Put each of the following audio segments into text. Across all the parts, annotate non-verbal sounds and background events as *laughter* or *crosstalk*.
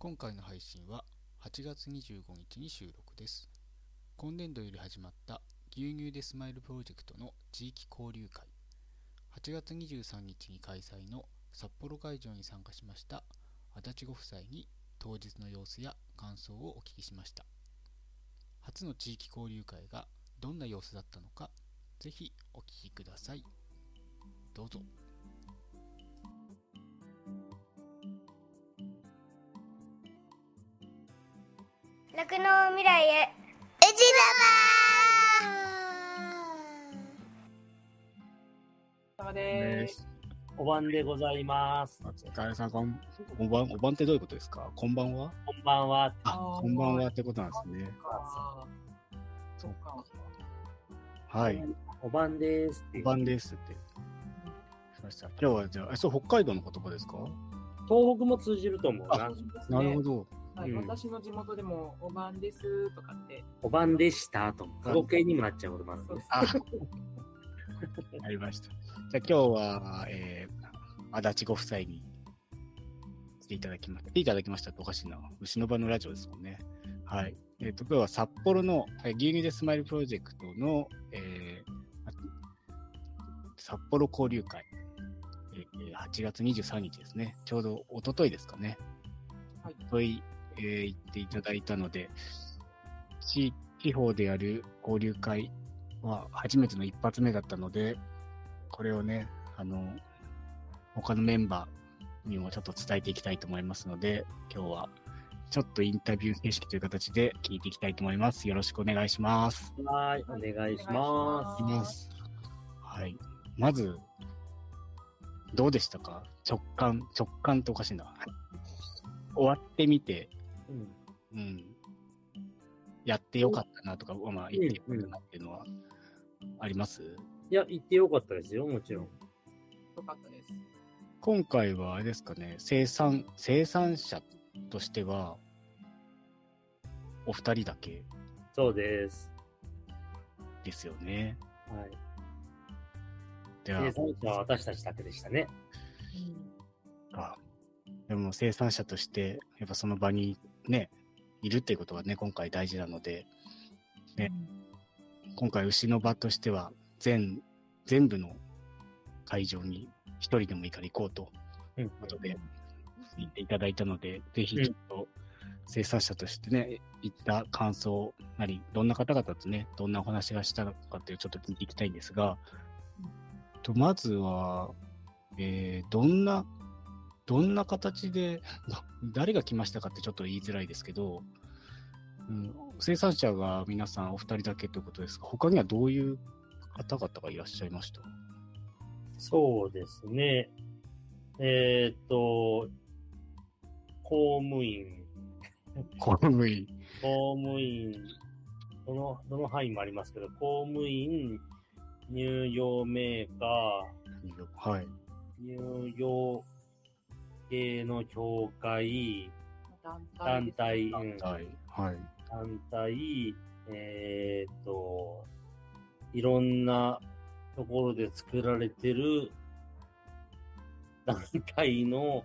今回の配信は8月25日に収録です。今年度より始まった牛乳でスマイルプロジェクトの地域交流会。8月23日に開催の札幌会場に参加しました足立ご夫妻に当日の様子や感想をお聞きしました。初の地域交流会がどんな様子だったのか、ぜひお聞きください。どうぞ。酪農未来へうち様です。お晩でございます。お疲れさん、こんおばん、おばんってどういうことですか？こんばんは？こんばんは。あ、こんばんはってことなんですね。あそうか。はい。お晩ですおばんですって。しました。今日はじゃあ、えそう、北海道の言葉ですか？東北も通じると思うあな。なるほど。はい、うん私の地元でもおばんですとかって、お晩でしたと。過去形にもなっちゃうこともあるんです。あ、*laughs* ありました。じゃあ今日は、えー、足立ご夫妻に来ていただきました。来ていただきましたっておかしいな。牛の場のラジオですもんね。はい。えっ、と、今日は札幌の、えー牛乳でスマイルプロジェクトの、えー札幌交流会、えー8月23日ですね。ちょうど一昨日ですかね。はい一昨日、えー行っていただいたので、地地方でやる交流会は初めての一発目だったので、これをね、あの、他のメンバーにもちょっと伝えていきたいと思いますので、今日はちょっとインタビュー形式という形で聞いていきたいと思います。よろしくお願いします。はい、お願いしまお願いします。はい。まず、どうでしたか？直感、直感っておかしいな。終わってみて、す。うんうん。やってよかったなとか、まあ、言ってよかったなっていうのはあります、いや、行ってよかったですよ、もちろん。よかったです。今回はあれですかね、生産、生産者としては、お二人だけそうです。ですよね。はい。では生、産者は私たちだけでしたね。あでも生産者として、やっぱその場にね、いるっていうことがね、今回大事なので、ね今回牛の場としては、全、全部の会場に一人でもいいから行こうとうん。いうことで、言っていただいたので、ぜひちょっと生産者としてね、言った感想なり、どんな方々とね、どんなお話がしたのかっていうちょっと聞いていきたいんですが、とまずは、えーどんな、どんな形で、誰が来ましたかってちょっと言いづらいですけど、うん、生産者が皆さんお二人だけということですが、他にはどういう方々がいらっしゃいました？そうですね。えーっと、公務員、*laughs* 公務員。公務員、どの、どの範囲もありますけど、公務員、乳業メーカはい。ー、乳業系の協会、団団体、うんはい。はい。団体、えーっと、いろんなところで作られてる団体の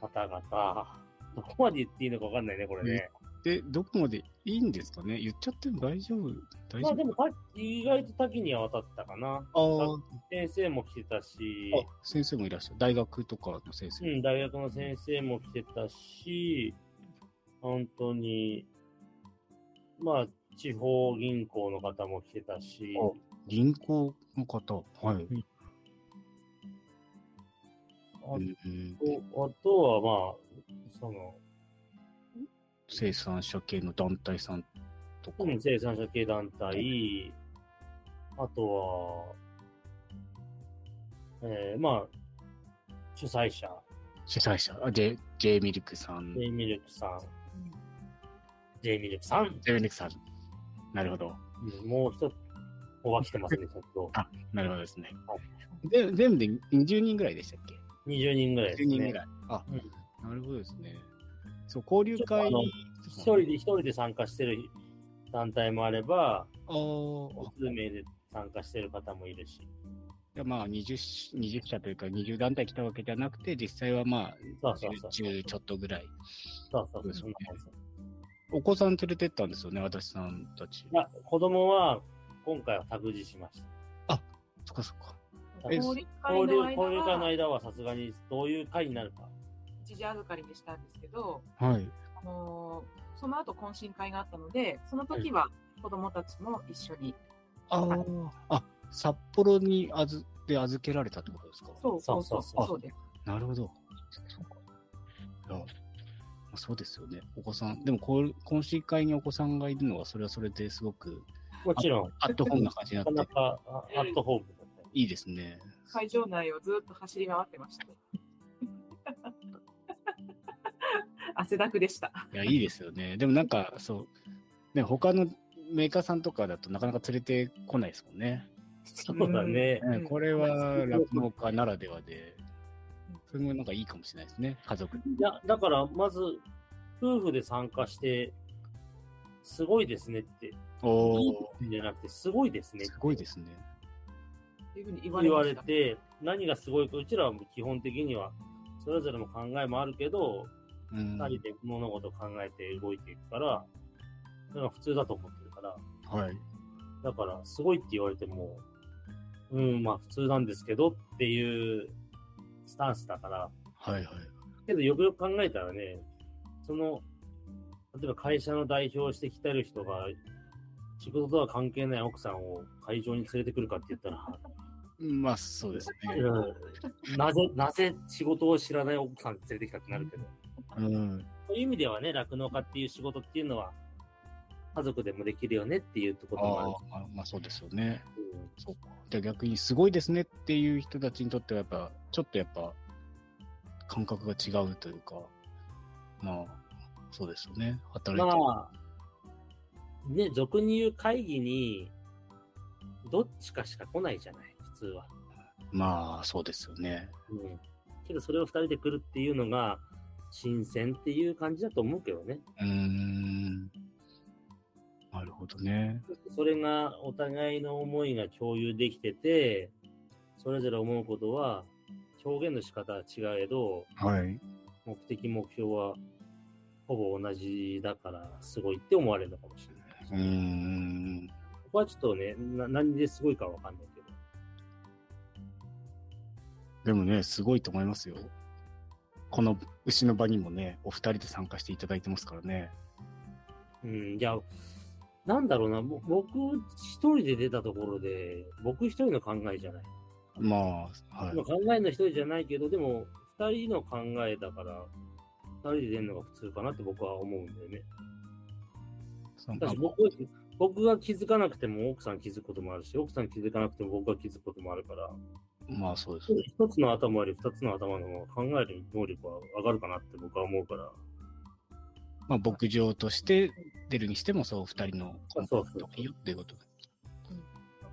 方々、どこまで言っていいのかわかんないね、これね。で、どこまでいいんですかね？言っちゃっても大丈夫？大丈夫？まあでもた、意外と多岐には渡ったかな。先生も来てたし、あ、先生もいらっしゃる。大学とかの先生。うん、大学の先生も来てたし、本当に、まあ、地方銀行の方も来てたし、銀行の方。はい。あうんとあとはまあ、その、生産者系の団体さんとか。うん生産者系団体、あとは、えー、まあ、主催者、主催者。あ、J、J ミルクさん。J ミルクさん、J ミルクさん、J ミルクさん。なるほど。うんもう一つ、おば来てますね、*laughs* ちょっと。あ、なるほどですねは。で全部で20人ぐらいでしたっけ？20人ぐらいです ?10 ね。人ぐらい。あ、うんなるほどですね。そう、交流会一人で、一人で参加してる団体もあれば、数名で参加してる方もいるし。いやまあ20し、20社というか20団体来たわけじゃなくて、実際はまあそうそうそう。10ちょっとぐらい。そうそうそう。そそんな感じお子さん連れてったんですよね、足立さんたち。いや、子供は今回は託児しました。そっかそっか。え交流会交流の間はさすがにどういう会になるか。一時預かりにしたんですけど、はい。あのーその後懇親会があったので、その時は子供たちも一緒に。あはいーあ、札幌にあずで預けられたってことですか？そうそうそうそうです。なるほど。そうそうですよね。お子さん。でもこう、懇親会にお子さんがいるのは、それはそれですごく、もちろん、アットホームな感じにななかって、なかあアットホーム。いいですね。会場内をずっと走り回ってました。汗だくでした。いや、いいですよね。でもなんか、そう、ね、他のメーカーさんとかだとなかなか連れてこないですもんね。そうだね。ねうんこれは酪農家ならではで、それもなんかいいかもしれないですね、家族に。いや、だから、まず、夫婦で参加して、すごいですねって、おいいんじゃなくて、すごいですねってすごいですね。っていうふうに言われ言わ。れて、何がすごいか、うちらは基本的には、それぞれの考えもあるけど、うん。二人で物事を考えて動いていくから、普通だと思ってるから、はい。だから、すごいって言われても、うん、まあ普通なんですけどっていうスタンスだから、はいはい。けどよくよく考えたらね、その、例えば会社の代表をしてきてる人が、仕事とは関係ない奥さんを会場に連れてくるかって言ったら、まあ、そうですね。うんなぜ、なぜ仕事を知らない奥さん連れてきたってなるけど、うん。そういう意味ではね、酪農家っていう仕事っていうのは、家族でもできるよねっていうところもあるしああ、まあそうですよね。うんそうか。逆にすごいですねっていう人たちにとってはやっぱ、ちょっとやっぱ、感覚が違うというか、まあ、そうですよね。働いてる。まあ、ね、俗に言う会議に、どっちかしか来ないじゃない、普通は。まあ、そうですよね。うん。けど、それを二人で来るっていうのが、新鮮っていう感じだと思うけどね。うーん。なるほどね。それがお互いの思いが共有できてて、それぞれ思うことは、表現の仕方は違えど、はい。目的、目標はほぼ同じだから、すごいって思われるのかもしれない。うーん。ここはちょっとね、な何ですごいかわかんないけど。でもね、すごいと思いますよ。この牛の場にもね、お二人で参加していただいてますからね。うん、いや、なんだろうな、ぼ僕一人で出たところで、僕一人の考えじゃない。まあ、はいまあ。考えの一人じゃないけど、でも、二人の考えだから、二人で出るのが普通かなって僕は思うんだよね。僕僕が気づかなくても奥さん気づくこともあるし、奥さん気づかなくても僕が気づくこともあるから、まあ、そうですね。一つの頭より二つの頭の方が考える能力は上がるかなって僕は思うから。まあ、牧場として出るにしても、そう、二人のコンパクトがいいよっていうことで。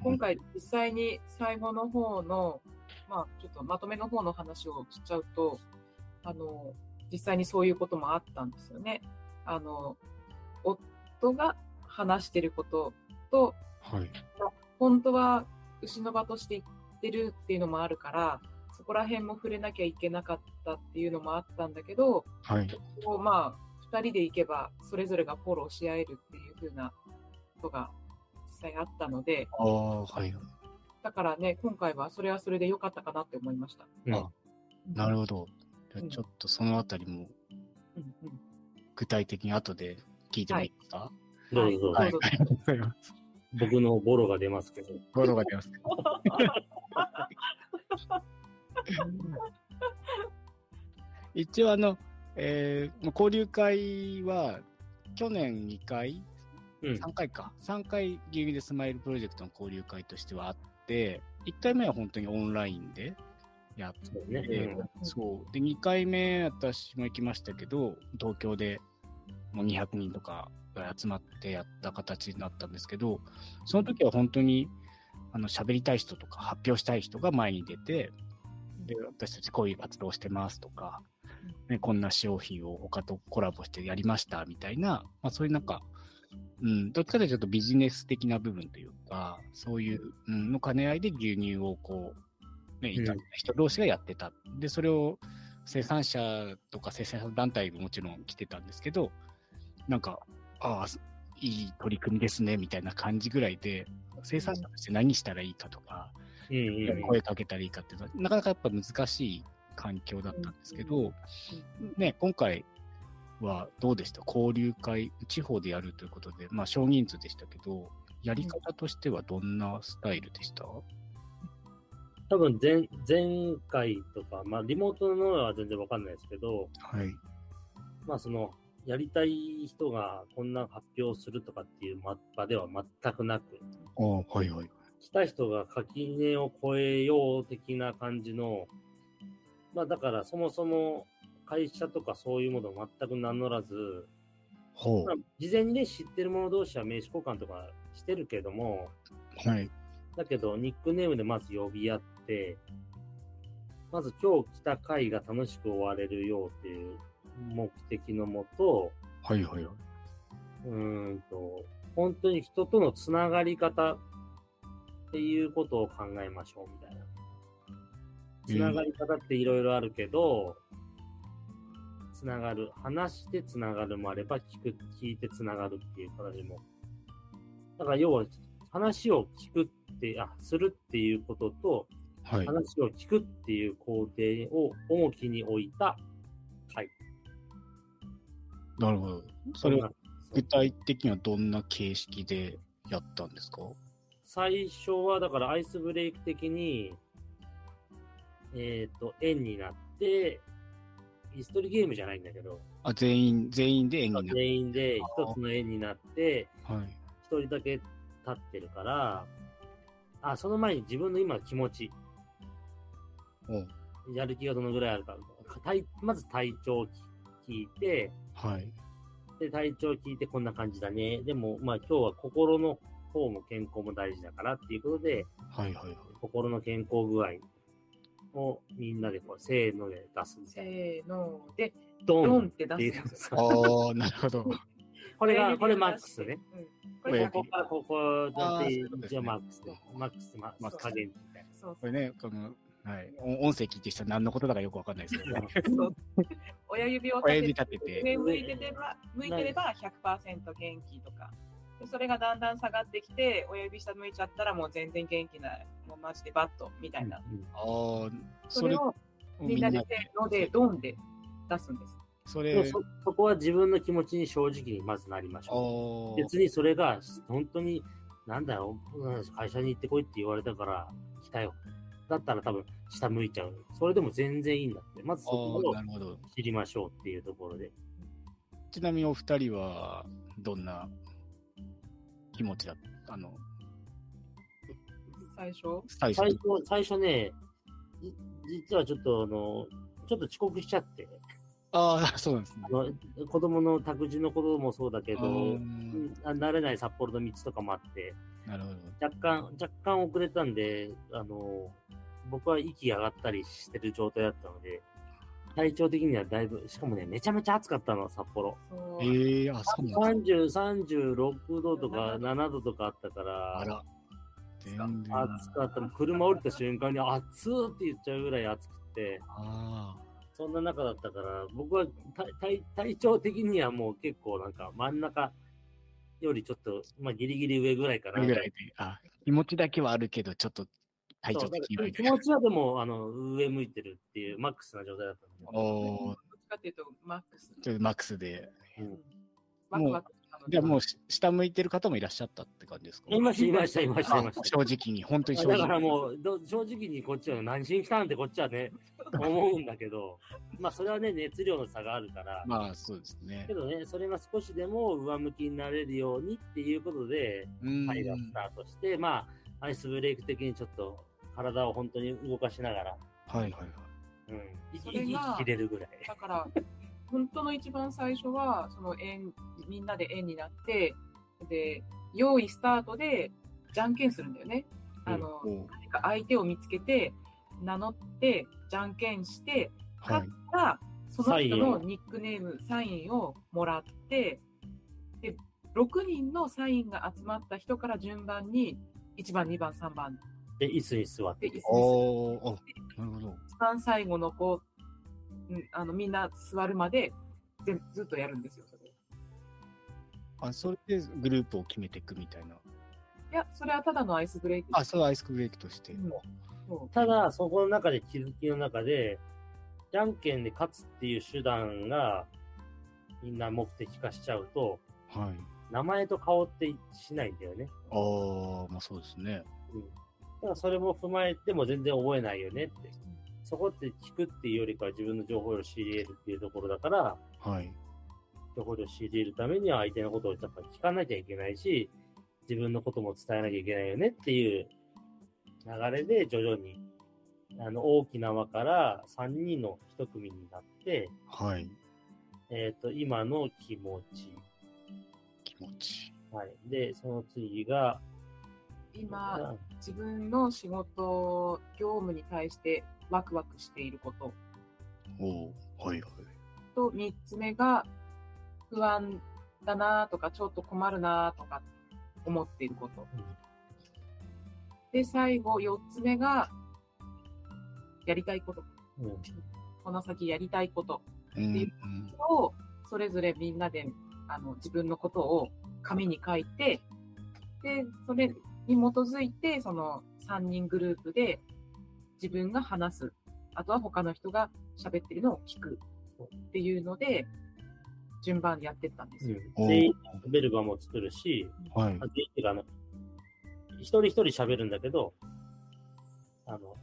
今回実際に最後の方の、まあちょっとまとめの方の話をしちゃうと、あの、実際にそういうこともあったんですよね。あの、夫が話してることと、はい。本当は牛の場として言ってるっていうのもあるから、そこら辺も触れなきゃいけなかったっていうのもあったんだけど、はい。こうまあ、二人で行けば、それぞれがフォローし合えるっていう風なことが実際あったので、ああ、はい。だからね、今回はそれはそれで良かったかなって思いました。うんあなるほど。ちょっとそのあたりも具体的に後で聞いてもいいですか？どうぞどうぞ。はい。どうぞありがとうございます。僕のボロが出ますけど。ゴロが出ます。一応あの、えー、交流会は去年2回、うん。3回か、3回牛乳でスマイルプロジェクトの交流会としてはあって、1回目は本当にオンラインでやっそうね。て、うんそう。で、2回目私も行きましたけど、東京でもう200人とかが集まってやった形になったんですけど、その時は本当に、あの、喋りたい人とか発表したい人が前に出て、で、私たちこういう活動をしてますとか、ね、こんな商品を他とコラボしてやりましたみたいな、まあそういうなんか、うん、どっちかというとちょっとビジネス的な部分というか、そういう、うん、の兼ね合いで牛乳をこう、ね、いた人同士がやってた。で、それを生産者とか生産者団体ももちろん来てたんですけど、なんか、ああ、いい取り組みですね、みたいな感じぐらいで、生産者として何したらいいかとか、うん。うん声かけたらいいかっていうのは、なかなかやっぱ難しい環境だったんですけど、ね、今回はどうでした？交流会、地方でやるということで、まあ少人数でしたけど、やり方としてはどんなスタイルでした、多分前、前回とか、まあ、リモートのは全然わかんないですけど、はい。まあ、その、やりたい人がこんな発表するとかっていう場では全くなく、ああ、はいはい。来た人が垣根を越えよう的な感じの、まあ、だからそもそも会社とかそういうものを全く名乗らず、ほまあ事前にね、知ってる者同士は名刺交換とかしてるけども、う。はい。だけど、ニックネームでまず呼び合って、まず今日来た会が楽しく終われるようっていう目的のもと、はいはいはい。うーんと、本当に人とのつながり方っていうことを考えましょうみたいな。つながり方っていろいろあるけど、つながる。話してつながるもあれば、聞く、聞いてつながるっていう形も。だから要は、話を聞くって、あ、するっていうことと、はい。話を聞くっていう工程を重きに置いた会。なるほど。それは。具体的にはどんな形式でやったんですか？最初は、だからアイスブレイク的に、えっ、と、円になって、イストリゲームじゃないんだけど、あ、全員、全員で演技にな全員で一つの円になって、はい。一人だけ立ってるから、あ、その前に自分の今の気持ち、おやる気がどのぐらいあるか、体まず体調を聞いて、はい。で、体調聞いてこんな感じだね。でも、まあ今日は心の方も健康も大事だからっていうことで、はいはいはい。心の健康具合をみんなでこう、せーので出す。せーので、ドンドンって出すんですよ。ああ、なるほど。*laughs* これが、これマックスね。うん。これここからここだってあーそういうことですね一応マックスで。マックス、ママックス加減みたいな。そうこれね、この、はい。お音声聞いてる人は何のことだかよくわかんないですけどね。親指を親指立て立てて、上向いてれば、向いてれば100%元気とか。でそれがだんだん下がってきて、親指下向いちゃったらもう全然元気ない。もうマジでバットみたいな。うんああ、それをみんなでせーのでドンで出すんです。それ、そそこは自分の気持ちに正直にまずなりましょう。あ別にそれが本当に、なんだよ、うん会社に行ってこいって言われたから来たよ。だったら多分下向いちゃう。それでも全然いいんだって。まずそこあ、をなるほど。知りましょうっていうところで。ちなみにお二人は、どんな気持ちだった？あの、最初？最初最初、最初ね、じ実はちょっとあの、ちょっと遅刻しちゃって、ああ、そうなんですねあ。の子供の託児のこともそうだけど、慣れない札幌の道とかもあって、なるほど。若干、若干遅れたんで、あの、僕は息上がったりしてる状態だったので、体調的にはだいぶ、しかもね、めちゃめちゃ暑かったの、札幌。ええあ、そうなんです30、36度とか7度とかあったから、あら。全然。暑かった。車降りた瞬間に暑ーって言っちゃうぐらい暑くて、あそんな中だったから、僕は体体体調的にはもう結構なんか真ん中よりちょっと、まあギリギリ上ぐらいかあ、な。ぐらいで。あ、気持ちだけはあるけど、ちょっと体調的に気持ちはでも、あの、上向いてるっていう、マックスな状態だったんで。おーどっちかっていうと、マックス。ちょっとマックスで。うんワクワクなのでじゃあもうし下向いてる方もいらっしゃったって感じですか？いました、いました、いました。正直に、本当に正だ直に。からもう、ど正直にこっちは何しに来たんってこっちはね、思うんだけど、*laughs* まあそれはね、熱量の差があるから、まあ、そうですねけ。どね、それが少しでも上向きになれるようにっていうことで、うん。会がスタートして、まあ、アイスブレイク的にちょっと体を本当に動かしながら、はいはいはい。うん、息それが息切れるぐらい。だから、本当の一番最初は、その円、みんなで円になって、で、用意スタートで、じゃんけんするんだよね。あの、何か相手を見つけて、名乗って、じゃんけんして、はい勝っ。たら、その人のニックネーム、サインをもらって、で、6人のサインが集まった人から順番に、1番、2番、3番で、椅子に座ってで、椅なるほど。一番最後の子、うんあのみんな座るまでぜずっとやるんですよ、それ。いあ、それでグループを決めていくみたいな。や、それはただのアイスブレイク。あ、それはアイスブレイクとして。うんただ、そこの中で気づきの中で、じゃんけんで勝つっていう手段が、みんな目的化しちゃうと、はい。名前と顔ってしないんだよね。ああ、まあそうですね。うん。だからそれも踏まえても全然覚えないよねって。そこって聞くっていうよりかは自分の情報量を仕入れるっていうところだから、はい。情報量を仕入れるためには相手のことをやっぱ聞かなきゃいけないし、自分のことも伝えなきゃいけないよねっていう流れで徐々に、あの、大きな輪から3人の一組になって、はい。えっ、と、今の気持ち。気持ち。はい。で、その次が、今、自分の仕事、業務に対してワクワクしていることおおはいはい。と、3つ目が不安だなとか、ちょっと困るなとか思っていること。で、最後、4つ目がやりたいこと。うん、うんこの先やりたいことうん、うん。を、それぞれみんなであの自分のことを紙に書いて、で、それに基づいて、その3人グループで自分が話す。あとは他の人が喋ってるのを聞くっていうので、順番でやってったんですよ。うん。全員ベルバも作るし、はいあ。の、一人一人喋るんだけど、あの、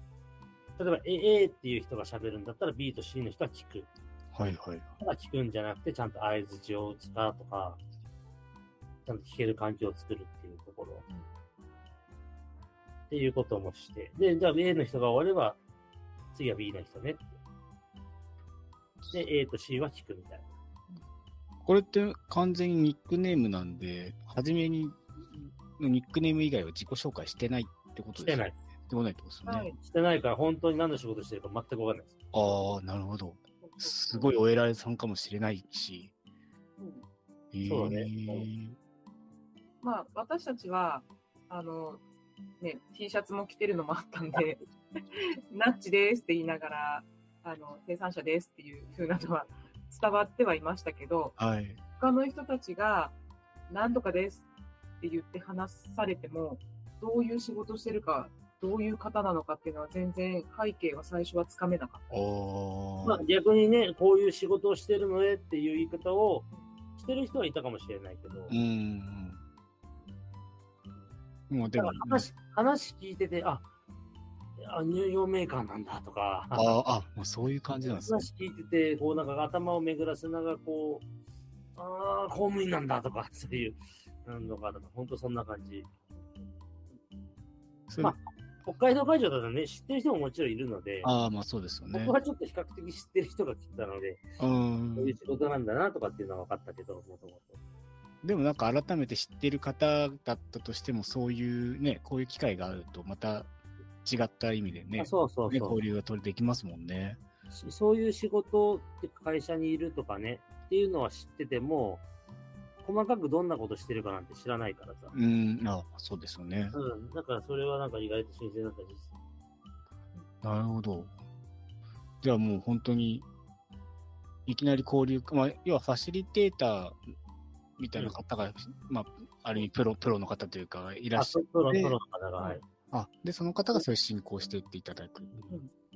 例えば A, A っていう人が喋るんだったら B と C の人は聞く。はいはい。ただ聞くんじゃなくて、ちゃんと合図字を打つかとか、ちゃんと聞ける環境を作るっていうところ。っていうこともして。で、じゃあ A の人が終われば、次は B の人ねって。で、A と C は聞くみたいな。これって完全にニックネームなんで、初めにニックネーム以外は自己紹介してないってことですしてない。してないってことですよね。はい。してないから、本当に何の仕事してるか全くわかんないです。ああ、なるほど。すごいお偉いさんかもしれないし。うんそうだねまあ、私たちは、あの、ね、T シャツも着てるのもあったんで、*laughs* ナッチですって言いながら、あの、生産者ですっていう風なのは伝わってはいましたけど、はい。他の人たちが、何とかですって言って話されても、どういう仕事してるか、どういう方なのかっていうのは全然背景は最初はつかめなかっああまあ、逆にね、こういう仕事をしてるのでっていう言い方をしてる人はいたかもしれないけど、うん。もうでも話話聞いてて、あ、あ乳業メーカーなんだとか、ああ、あ、もうそういう感じなんですね。話聞いてて、こうなんか頭を巡らせながら、こう、ああ、公務員なんだとか、*laughs* そういう、なんのかとか、本当そんな感じ。ま北海道会場だとね、知ってる人ももちろんいるので、ああ、まあそうですよね僕。はちょっと比較的知ってる人が来たので、う。こういうん仕事なんだなとかっていうのは分かったけど、もともと。でもなんか改めて知ってる方だったとしても、そういうね、こういう機会があると、また違った意味でねあ、そうそうねそう交流が取れできますもんね。しそういう仕事って会社にいるとかね、っていうのは知ってても、細かくどんなことしてるかなんて知らないからさ。うん、あそうですよね。うん。だからそれはなんか意外と新鮮だったです。なるほど。じゃあもう本当に、いきなり交流、まあ、要はファシリテーターみたいな方が、まあ、ある意味プロ、プロの方というか、いらっあ、しゃプロ、プでロの方が、はい。あ、で、その方がそれ進行していっていただく。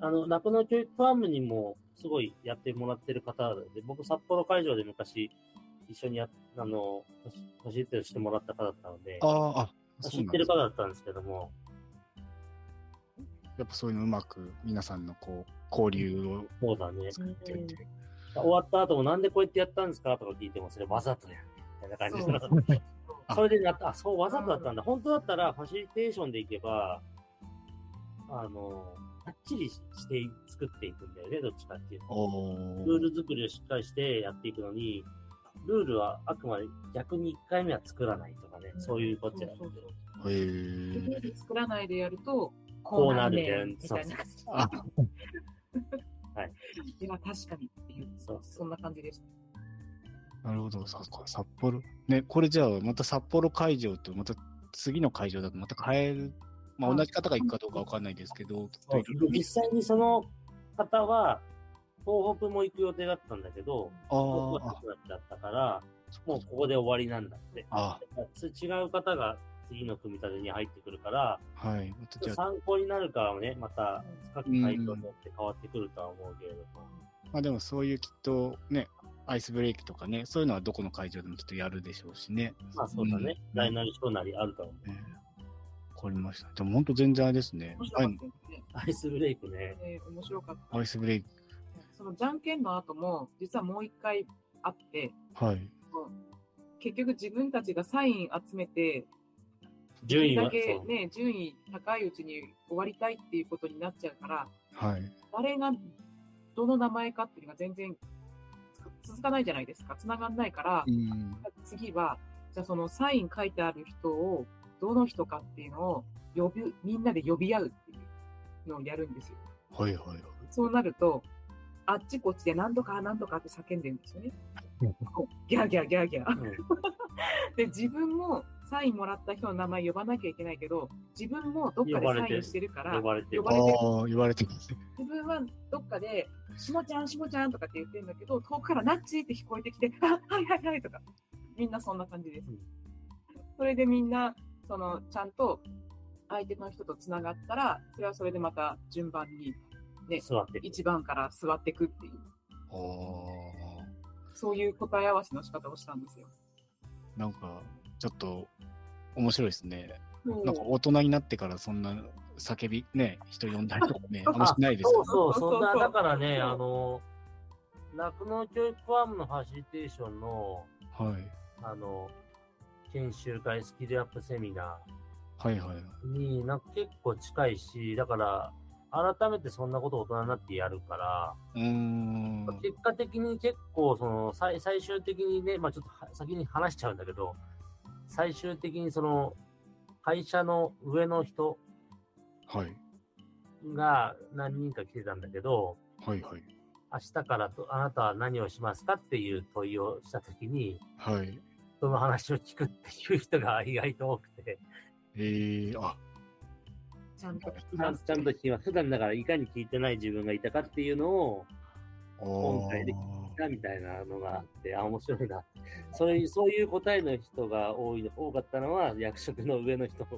あの、酪農教育ファームにもすごいやってもらってる方で、僕、札幌会場で昔、一緒にやっ、あの、ファシリテートしてもらった方だったので、ああ、あ、知ってる方だったんですけども、やっぱそういうのうまく皆さんのこう、交流をそうだね。作ってって。終わった後もなんでこうやってやったんですかとか聞いても、それわざとやね。みたいな感じの。そうそ *laughs* れでなった、あ、そう、わざとだったんだ。本当だったら、ファシリテーションでいけば、あの、はっちりして作っていくんだよね、どっちかっていうと。おルール作りをしっかりしてやっていくのに、ルールはあくまで逆に1回目は作らないとかね、そういうこっちゃそうそうー。へ。ール作らないでやると、こうなるねねみたいな感じ。あ、*laughs* いや、確かにっていう、そうそんな感じでした。なるほど。さ札幌。ね、これじゃあ、また札幌会場と、また次の会場だとまた変えまあ、同じ方が行くかどうかわかんないですけど、実際にその方は、東北も行く予定だったんだけど、あ東北ーはなくなっちゃったから、もうここで終わりなんだって。あ、つ違う方が次の組み立てに入ってくるから、あはい。またじゃあ、参考になるかはね、また各会場によって変わってくるとは思うけれども。まあでもそういうきっとね、アイスブレイクとかね、そういうのはどこの会場でもきっとやるでしょうしね。まあそうだね。うん大なり小なりあると思う。ねわかりました。でも本当全然あれですね。アイスブレイクね。えー面白かった。アイスブレイク。そのじゃんけんの後も、実はもう一回あって、はい。結局自分たちがサイン集めて、順位はだけそう。ね、順位高いうちに終わりたいっていうことになっちゃうから、はい。誰がどの名前かっていうのが全然続かないじゃないですか。繋がんないからう、ん。次は、じゃあそのサイン書いてある人を、どの人かっていうのを呼び、みんなで呼び合うっていうのをやるんですよ。はいはいはい。そうなると、あっちこっちで何とか何とかって叫んでるんですよね。*laughs* ギャーギャーギャーギャー。うん *laughs* で、自分もサインもらった人の名前呼ばなきゃいけないけど、自分もどっかでサインしてるから、呼ばれて言われてます。自分はどっかで、しもちゃん、しもちゃんとかって言ってるんだけど、遠くからナッチって聞こえてきて、あ、はいはいはいとか、みんなそんな感じです。うんそれでみんな、その、ちゃんと相手の人と繋がったら、それはそれでまた順番に座ってる。1番から座っていくっていう、ああ。そういう答え合わせの仕方をしたんですよ。なんか、ちょっと、面白いですね。なんか大人になってからそんな叫び、ね、人呼んだりとかね、*laughs* あんましないですよそうそう、そうそんな、だからね、あの、酪農教育ファームのファシリテーションの、はい。あの、研修会、スキルアップセミナはいはい。ーになんか結構近いし、だから、改めてそんなことを大人になってやるから、うーん。結果的に結構、その、最最終的にね、まあちょっとは先に話しちゃうんだけど、最終的にその、会社の上の人はい。が何人か来てたんだけど、はいはい。明日からとあなたは何をしますかっていう問いをしたときに、はい。その話を聞くっていう人が意外と多くて、えー、あ、ちゃんと聞きちゃんます。ちゃんと聞きます。普段だからいかに聞いてない自分がいたかっていうのを、あ今回でーみたいなのがあって、あ、面白いな。それそういう答えの人が多いの多かったのは、役職の上の人が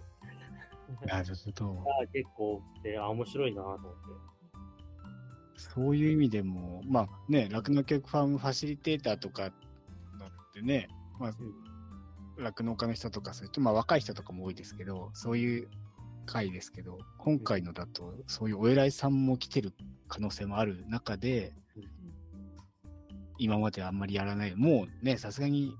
なるほど。結構多くて、あ、面白いなと思って。そういう意味でも、まあね、酪農教育ファームファシリテーターとかだってね、まあ、酪農家の人とか、それとまあ若い人とかも多いですけど、そういう会ですけど、今回のだと、そういうお偉いさんも来てる可能性もある中で、今まであんまりやらない。もうね、さすがに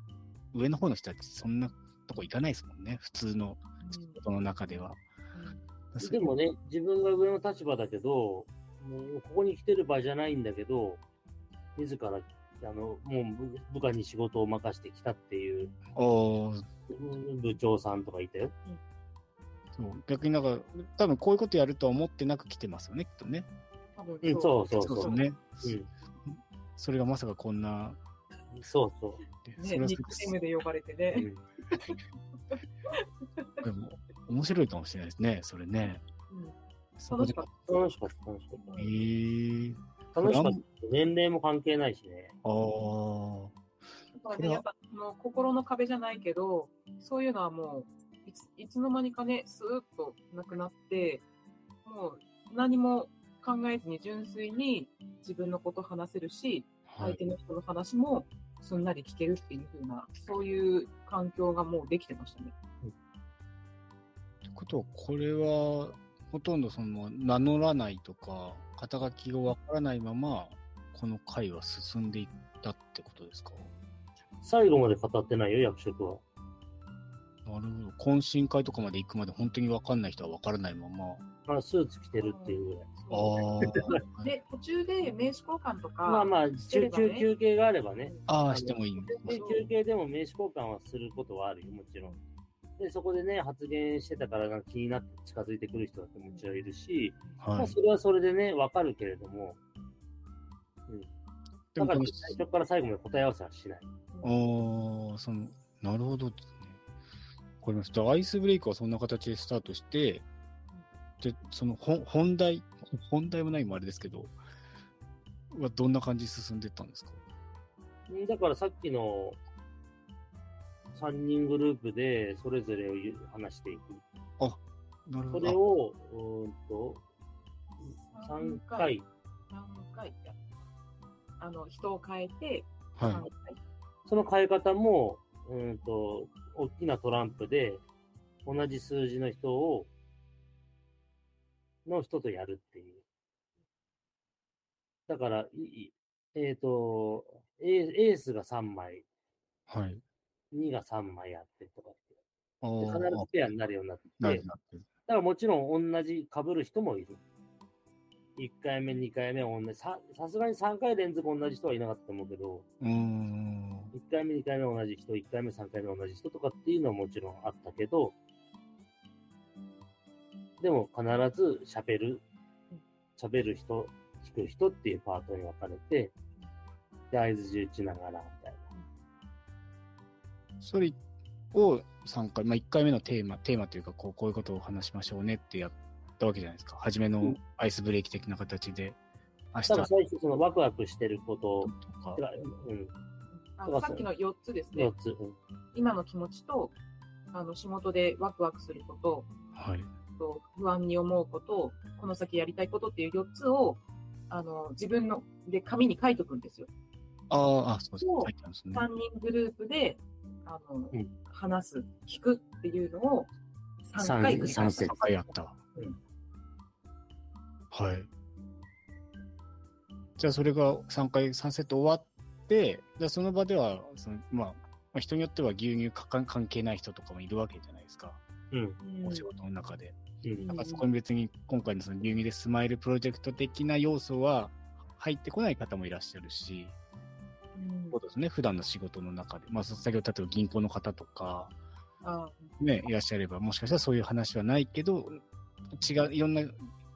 上の方の人たち、そんなとこ行かないですもんね、普通の仕事の中では。でもね、自分が上の立場だけど、もうここに来てる場じゃないんだけど、自ら、あの、もう部部下に仕事を任せてきたっていう部長さんとかいたよ。そう逆になんか、多分こういうことやるとは思ってなく来てますよね、きっとね。多分うん、そうそうそうそう。ね。うん、それがまさかこんな、そうそね、でそれはニックネームで呼ばれてう。ね。うんでも面白いかもしれないですね、それね。うん楽しかった。楽しかった、楽しかっえー、た。楽しかった。年齢も関係ないしね。あーだからね、やっぱその心の壁じゃないけど、そういうのはもういつ、いつの間にかね、スーッとなくなって、もう何も考えずに純粋に自分のこと話せるし、はい。相手の人の話もすんなり聞けるっていう風な、そういう環境がもうできてましたね。ということは、これは、ほとんどその名乗らないとか、肩書きがわからないまま、この会は進んでいったってことですか？最後まで語ってないよ、役職は。なるほど。懇親会とかまで行くまで本当にわかんない人はわからないまま。まあ、スーツ着てるっていうぐらい。ああ。*laughs* で、途中で名刺交換とか、まあまあ、中してればね休休憩があればね。ああ、してもいいんで休憩でも名刺交換はすることはあるよ、もちろん。で、そこでね、発言してたから気になって近づいてくる人だってもちろんいるし、まはい。あそれはそれでね、わかるけれども、だから最初から最後まで答え合わせはしない。ああ、その、なるほどかりました。アイスブレイクはそんな形でスタートして、で、その本本題、本題もないもあれですけど、はどんな感じで進んでいったんですか？うんだからさっきの3人グループでそれぞれを話していく。なるほど。それを、うーんと、3回、3回。あの、人を変えて、あはい3。回。その変え方も、うーんと、大きなトランプで、同じ数字の人を、の人とやるっていう。だから、えっ、と、エースが3枚、はい。2が3枚やってとかって。必ずあ、ペアになるようになって。だからもちろん同じ被る人もいる。1回目、2回目は同じ。ささすがに3回連続同じ人はいなかったと思うけど、うーん。1回目、2回目同じ人、1回目、3回目同じ人とかっていうのはもちろんあったけど、でも必ず喋る、喋る人、聞く人っていうパートに分かれて、で、合図打ちながらみたいな。それを3回、まあ、1回目のテーマ、テーマというかこう、こういうことを話しましょうねってやったわけじゃないですか。初めのうんアイスブレーキ的な形で、明日だから最初そのワクワクしてることとかうん、あそうかさっきの4つですね4。つ。うん今の気持ちと、あの、仕事でワクワクすること、はい。と不安に思うこと、この先やりたいことっていう4つを、あの、自分の、で、紙に書いとくんですよ。ああ、あ、そうですね。そう書いてあるんですね。3人グループで、あの、うん話す、聞くっていうのを3回繰り返した。3回やった。うんはい。じゃあ、それが3回、3セット終わって、じゃあその場では、そのまあ、まあ、人によっては牛乳かか関係ない人とかもいるわけじゃないですか。うん。うんお仕事の中で。うんなんかそこに別に今回のその牛乳でスマイルプロジェクト的な要素は入ってこない方もいらっしゃるし、うんそうですね、普段の仕事の中で、まあ、先ほど例えば銀行の方とか、あね、いらっしゃれば、もしかしたらそういう話はないけど、違う、いろんな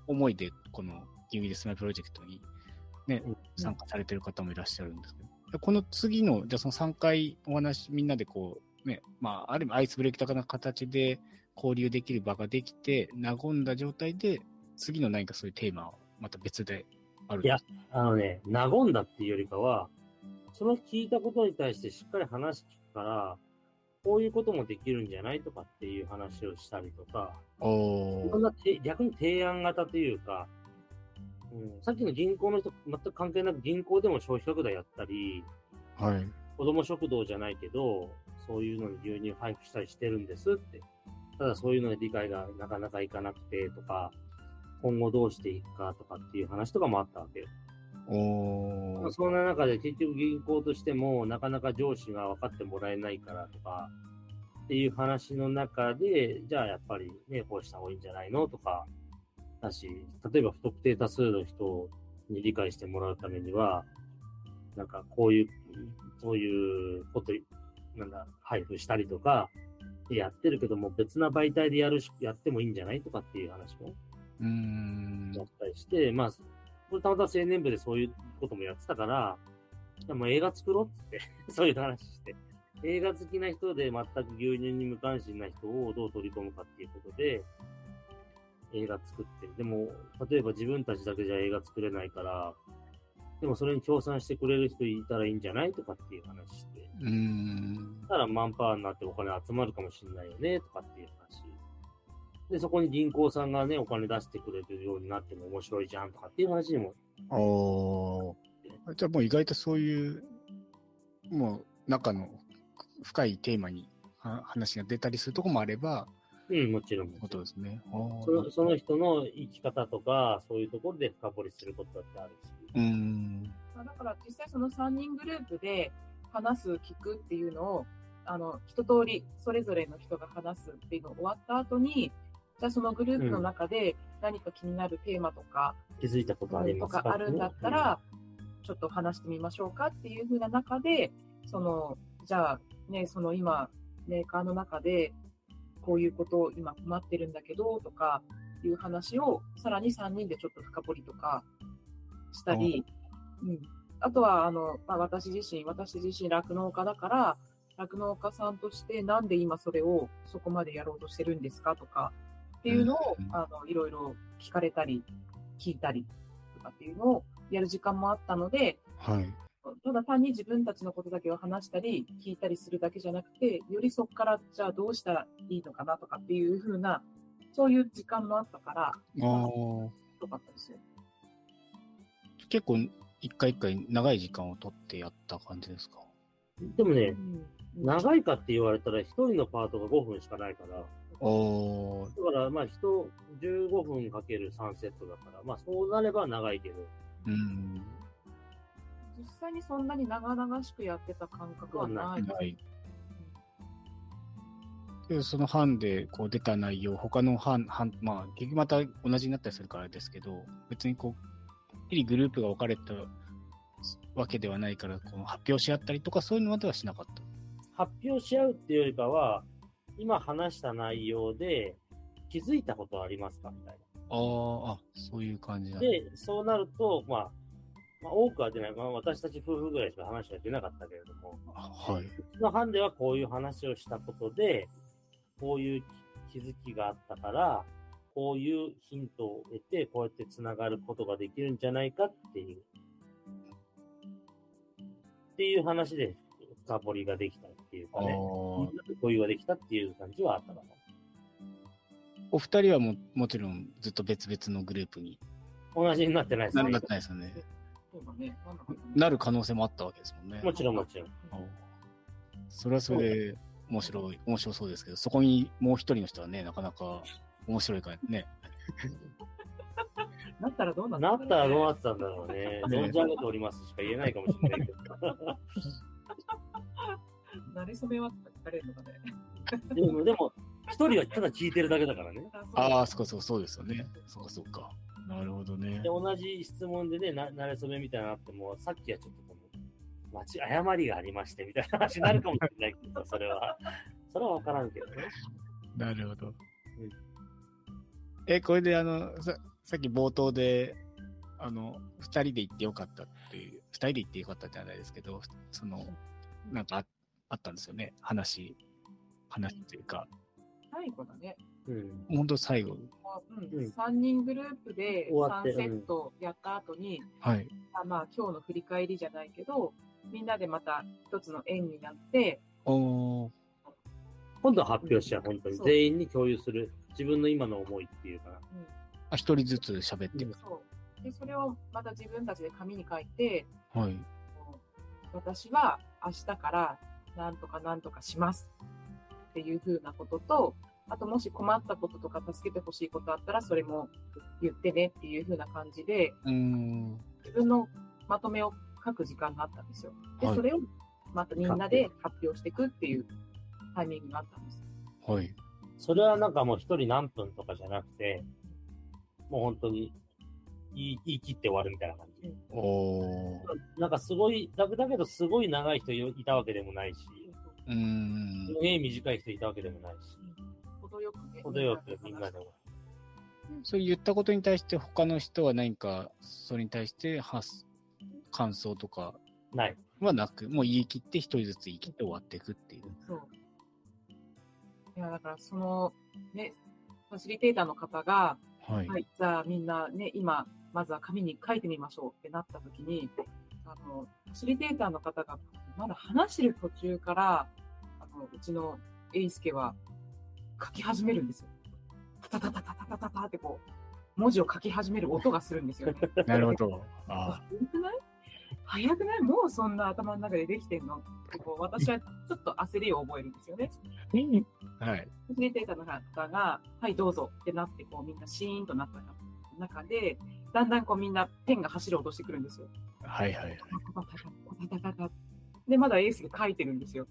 思いで、この牛乳でスマイルプロジェクトに、ねうん、参加されてる方もいらっしゃるんですけど、この次の、じゃあその3回お話、みんなでこう、ね、まあ、ある意味アイスブレイク的な形で交流できる場ができて、和んだ状態で、次の何かそういうテーマはまた別である。んいやあのね、和んだっていうよりかは、その聞いたことに対してしっかり話聞くから、こういうこともできるんじゃないとかっていう話をしたりとか、おーいろんなて逆に提案型というか、うん、さっきの銀行の人、全く関係なく銀行でも消費拡大やったり、はい。子供食堂じゃないけど、そういうのに牛乳配布したりしてるんですって。ただそういうのに理解がなかなかいかなくてとか、今後どうしていくかとかっていう話とかもあったわけよ。そんな中で結局銀行としてもなかなか上司が分かってもらえないからとか、っていう話の中で、じゃあやっぱりね、こうした方がいいんじゃないのとか、だし、例えば不特定多数の人に理解してもらうためには、なんかこういう、そういうこと、なんだ、配布したりとか、やってるけども別な媒体でやるし、やってもいいんじゃないとかっていう話もうーん。やったりして、まあ、たまたま青年部でそういうこともやってたから、じゃあもう映画作ろうっつって、*laughs* そういう話して。映画好きな人で全く牛乳に無関心な人をどう取り込むかっていうことで、映画作って。でも、例えば自分たちだけじゃ映画作れないから、でもそれに協賛してくれる人いたらいいんじゃないとかっていう話して。うーん。たらマンパワーになってお金集まるかもしれないよね、とかっていう話。で、そこに銀行さんがね、お金出してくれるようになっても面白いじゃんとかっていう話にも。おーじゃあもう意外とそういう、もう中の深いテーマには話が出たりするとこもあれば、うん、もちろん。ことですね。そのその人の生き方とか、そういうところで深掘りすることだってあるし。うーん。まあだから実際その3人グループで話す、聞くっていうのを、あの、一通りそれぞれの人が話すっていうのが終わった後に、じゃあそのグループの中で何か気になるテーマとか、気づいたことありとますかかあるんだったら、ちょっと話してみましょうかっていう風な中で、その、じゃあね、その今、メーカーの中で、こういうことを今困ってるんだけど、とかいう話を、さらに3人でちょっと深掘りとかしたり、うん。あとは、あの、まあ、私自身、私自身酪農家だから、酪農家さんとしてなんで今それをそこまでやろうとしてるんですかとか、っていうのを、うんあの、いろいろ聞かれたり、聞いたりとかっていうのをやる時間もあったので、はい。ただ単に自分たちのことだけを話したり、聞いたりするだけじゃなくて、よりそこから、じゃあどうしたらいいのかなとかっていうふうな、そういう時間もあったから、ああ。よかったですよ。結構、一回一回長い時間を取ってやった感じですか？でもね、うん長いかって言われたら、一人のパートが5分しかないから。だから、まあ、人、15分かける3セットだから、まあ、そうなれば長いけど、うん。実際にそんなに長々しくやってた感覚はない。ない。で、その班でこう出た内容、他の班、班まあ、結局また同じになったりするからですけど、別にこう、きりグループが分かれたわけではないから、こう発表し合ったりとか、そういうのまではしなかった。発表し合うっていうよりかは、今話した内容で気づいたことはありますか？みたいあーあ、そういう感じ。で、そうなると、まあ、まあ、多くは出ない。まあ、私たち夫婦ぐらいしか話が出なかったけれども、はい。うちの班ではこういう話をしたことで、こういう気づきがあったから、こういうヒントを得て、こうやって繋がることができるんじゃないかっていう、っていう話で深掘りができたっていうかあね、共有ができたっていう感じはあったかな。お二人はももちろんずっと別々のグループに同じになってないですねななっ。てないですよね。そうだね。なる可能性もあったわけですもんね。もちろんもちろん。それはそれで面白い、面白そうですけど、そこにもう一人の人はね、なかなか面白いからね。*laughs* なったらどうななったらどううなってたんだろうね。ね存じ上げておりますしか言えないかもしれないけど。なれそめはとか聞かれるのかね。でも、でも、一人はただ聞いてるだけだからね。ああ、そっかそっか、そうですよね。そっかそっか。なるほどねで、。同じ質問でね、な、なれそめみたいなのあっても、さっきはちょっとこの、間違誤りがありまして、みたいな話になるかもしれないけど、*laughs* それは。それはわからんけどね。なるほど。え、これであの、ささっき冒頭で、あの、二人で行ってよかったっていう、二人で行ってよかったじゃないですけど、その、なんかああったんですよね。話、話っていうか、最後だね。うん。本当最後。うんうん3人グループで3終わってセットやった後に、はい。あまあ今日の振り返りじゃないけど、みんなでまた一つの円になって、おー、今度は発表しちゃう、本当に。全員に共有する。自分の今の思いっていうかな。あ、一人ずつ喋っていく。そう。で、それをまた自分たちで紙に書いて、はい。私は明日からなんとかなんとかしますっていうふうなことと、あともし困ったこととか助けてほしいことあったらそれも言ってねっていうふうな感じで。自分のまとめを書く時間があったんですよ。で、はいそれをまたみんなで発表していくっていうタイミングがあったんです。はい。それはなんかもう一人何分とかじゃなくて、もう本当に言い言い切って終わるみたいな感じ。おー。なんかすごい、だだけどすごい長い人いたわけでもないし、うーんす。げえ短い人いたわけでもないし、程よくね。程よくみんなで。そう言ったことに対して他の人は何かそれに対して発感想とかない。はなく、もう言い切って一人ずつ言い切って終わっていくっていう。そう。いや、だからその、ね、ファシリテーターの方が、はい。はい、じゃあみんなね、今、まずは紙に書いてみましょうってなった時に、あの、ファシリテーターの方が、まだ話してる途中から、あの、うちのエイスケは書き始めるんですよ。タタタタタタタタってこう、文字を書き始める音がするんですよね。*laughs* なるほど。あ早くない？早くない？もうそんな頭の中でできてんの？こう私はちょっと焦りを覚えるんですよね。あ。はい。ファシリテーターの方が、はい、どうぞってなって、こうみんなシーンとなった中で、だんだんこうみんなペンが走る音してくるんですよ。はいはいはい。で、まだエースが書いてるんですよ。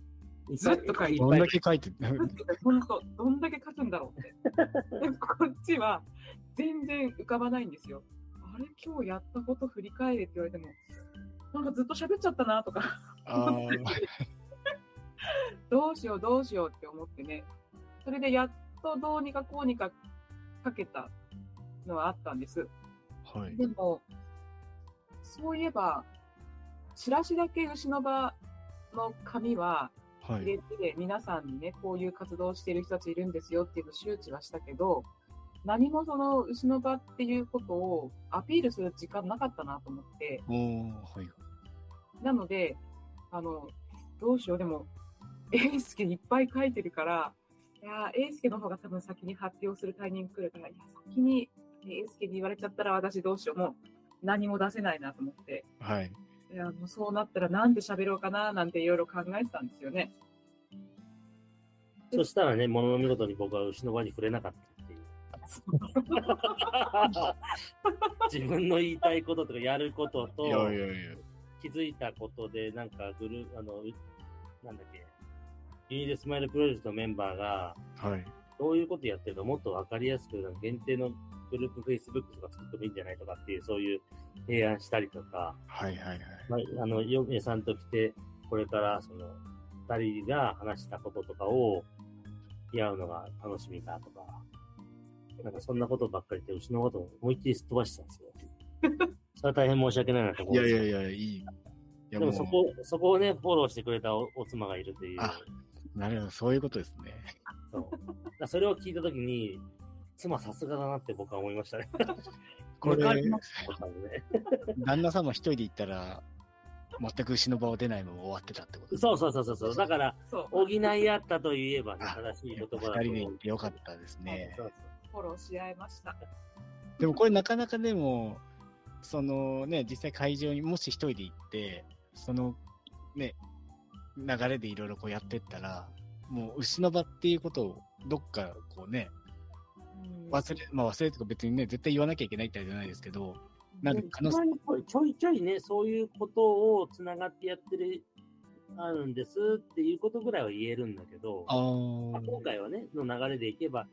ずっと書いてどんだけ書いて、本当、どんだけ書くんだろうって。こっちは全然浮かばないんですよ。あれ、今日やったこと振り返れって言われても、なんかずっと喋っちゃったなとか、どうしようどうしようって思ってね。それでやっとどうにかこうにか書けたのはあったんです。はい。でも、そういえば、チラシだけ牛の場の紙ははい。入れて、皆さんにね、こういう活動をしている人たちいるんですよっていうのを周知はしたけど、何もその牛の場っていうことをアピールする時間なかったなと思って、はい。なので、あの、どうしよう、でも、エースケいっぱい書いてるから、いやー、エースケの方が多分先に発表するタイミング来るから、いや、先にエースケに言われちゃったら私どうしよう、もう何も出せないなと思って、はい。いや、もうそうなったらなんで喋ろうかな、なんていろいろ考えてたんですよね。そしたらね、ものの見事に僕は牛の場に触れなかったっていう。*laughs* 自分の言いたいこととかやることといやいやいや。気づいたことで、なんかグルあの、うなんだっけ、ユニデスマイルプロジェクトのメンバーが、はい。どういうことやってるかもっとわかりやすく、限定のグループ Facebook とか作ってもいいんじゃないとかっていう、そういう提案したりとか、はいはいはい。まあ、あの、嫁さんと来て、これから、その、二人が話したこととかを、付き合うのが楽しみだとか、なんかそんなことばっかり言って、うちのことを思いっきりすっ飛ばしてたんですよ。*laughs* それは大変申し訳ないなと思いうんですよやいやいや、いい。いやでもそこ、そこをね、フォローしてくれたおお妻がいるという。あなるほど、そういうことですね。そうそれを聞いたときに、妻さすがだなって僕は思いましたね。*laughs* これね *laughs* 旦那様一人で行ったら、全く牛の場を出ないまま終わってたってことそうそうそうそうそう。だから、そう、補い合ったといえばね、あ正しい言葉だと二人で行ってよかったですね。そうフォローし合いました。でもこれなかなかでも、そのね、実際会場にもし一人で行って、そのね、流れでいろいろこうやってったら、もう牛の場っていうことをどっかこうね、うん忘れ、まあ忘れとか別にね、絶対言わなきゃいけないってじゃないですけど、なんか可能性、ちょいちょいね、そういうことをつながってやってる、あるんですっていうことぐらいは言えるんだけど、あまあ今回はね、の流れでいけば、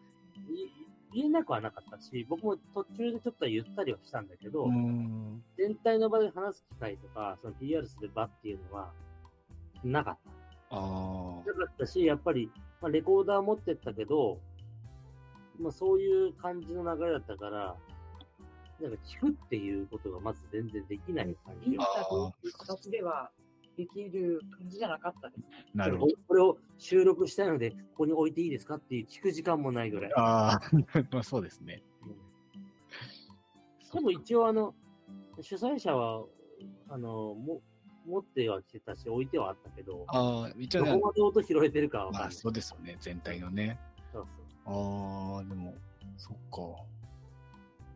い言えなくはなかったし、僕も途中でちょっと言ったりはしたんだけど。全体の場で話す機会とか、その PR する場っていうのは、なかった。あなかったし、やっぱり、まあ、レコーダー持ってったけど、まあ、そういう感じの流れだったから、なんか聞くっていうことがまず全然できない感じが。インタビューっていう形ではできる感じじゃなかったですね。あ、なるほど。これを収録したいので、ここに置いていいですかっていう聞く時間もないぐらい。あ *laughs* あ、まあそうですね。でも一応あの、主催者は、あの、も持ってはきてたし、置いてはあったけど、ああ、一応ねどこ、まで音拾えてるかはわかんまあない。そうですよね、全体のね。そうああ、でも、そっか。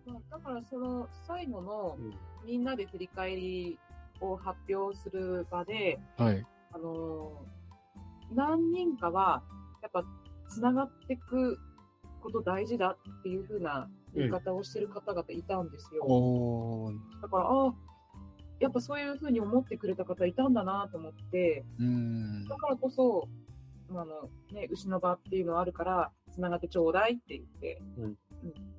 まあだからその最後のみんなで振り返りを発表する場で、はい。あのー何人かは、やっぱ、つながっていくこと大事だっていう風な言い方をしてる方々いたんですよ。おー、だから、ああ、やっぱそういう風に思ってくれた方いたんだなと思って、うーん。だからこそ、あの、ね、牛の場っていうのはあるから、つながってちょうだいって言って、うんうん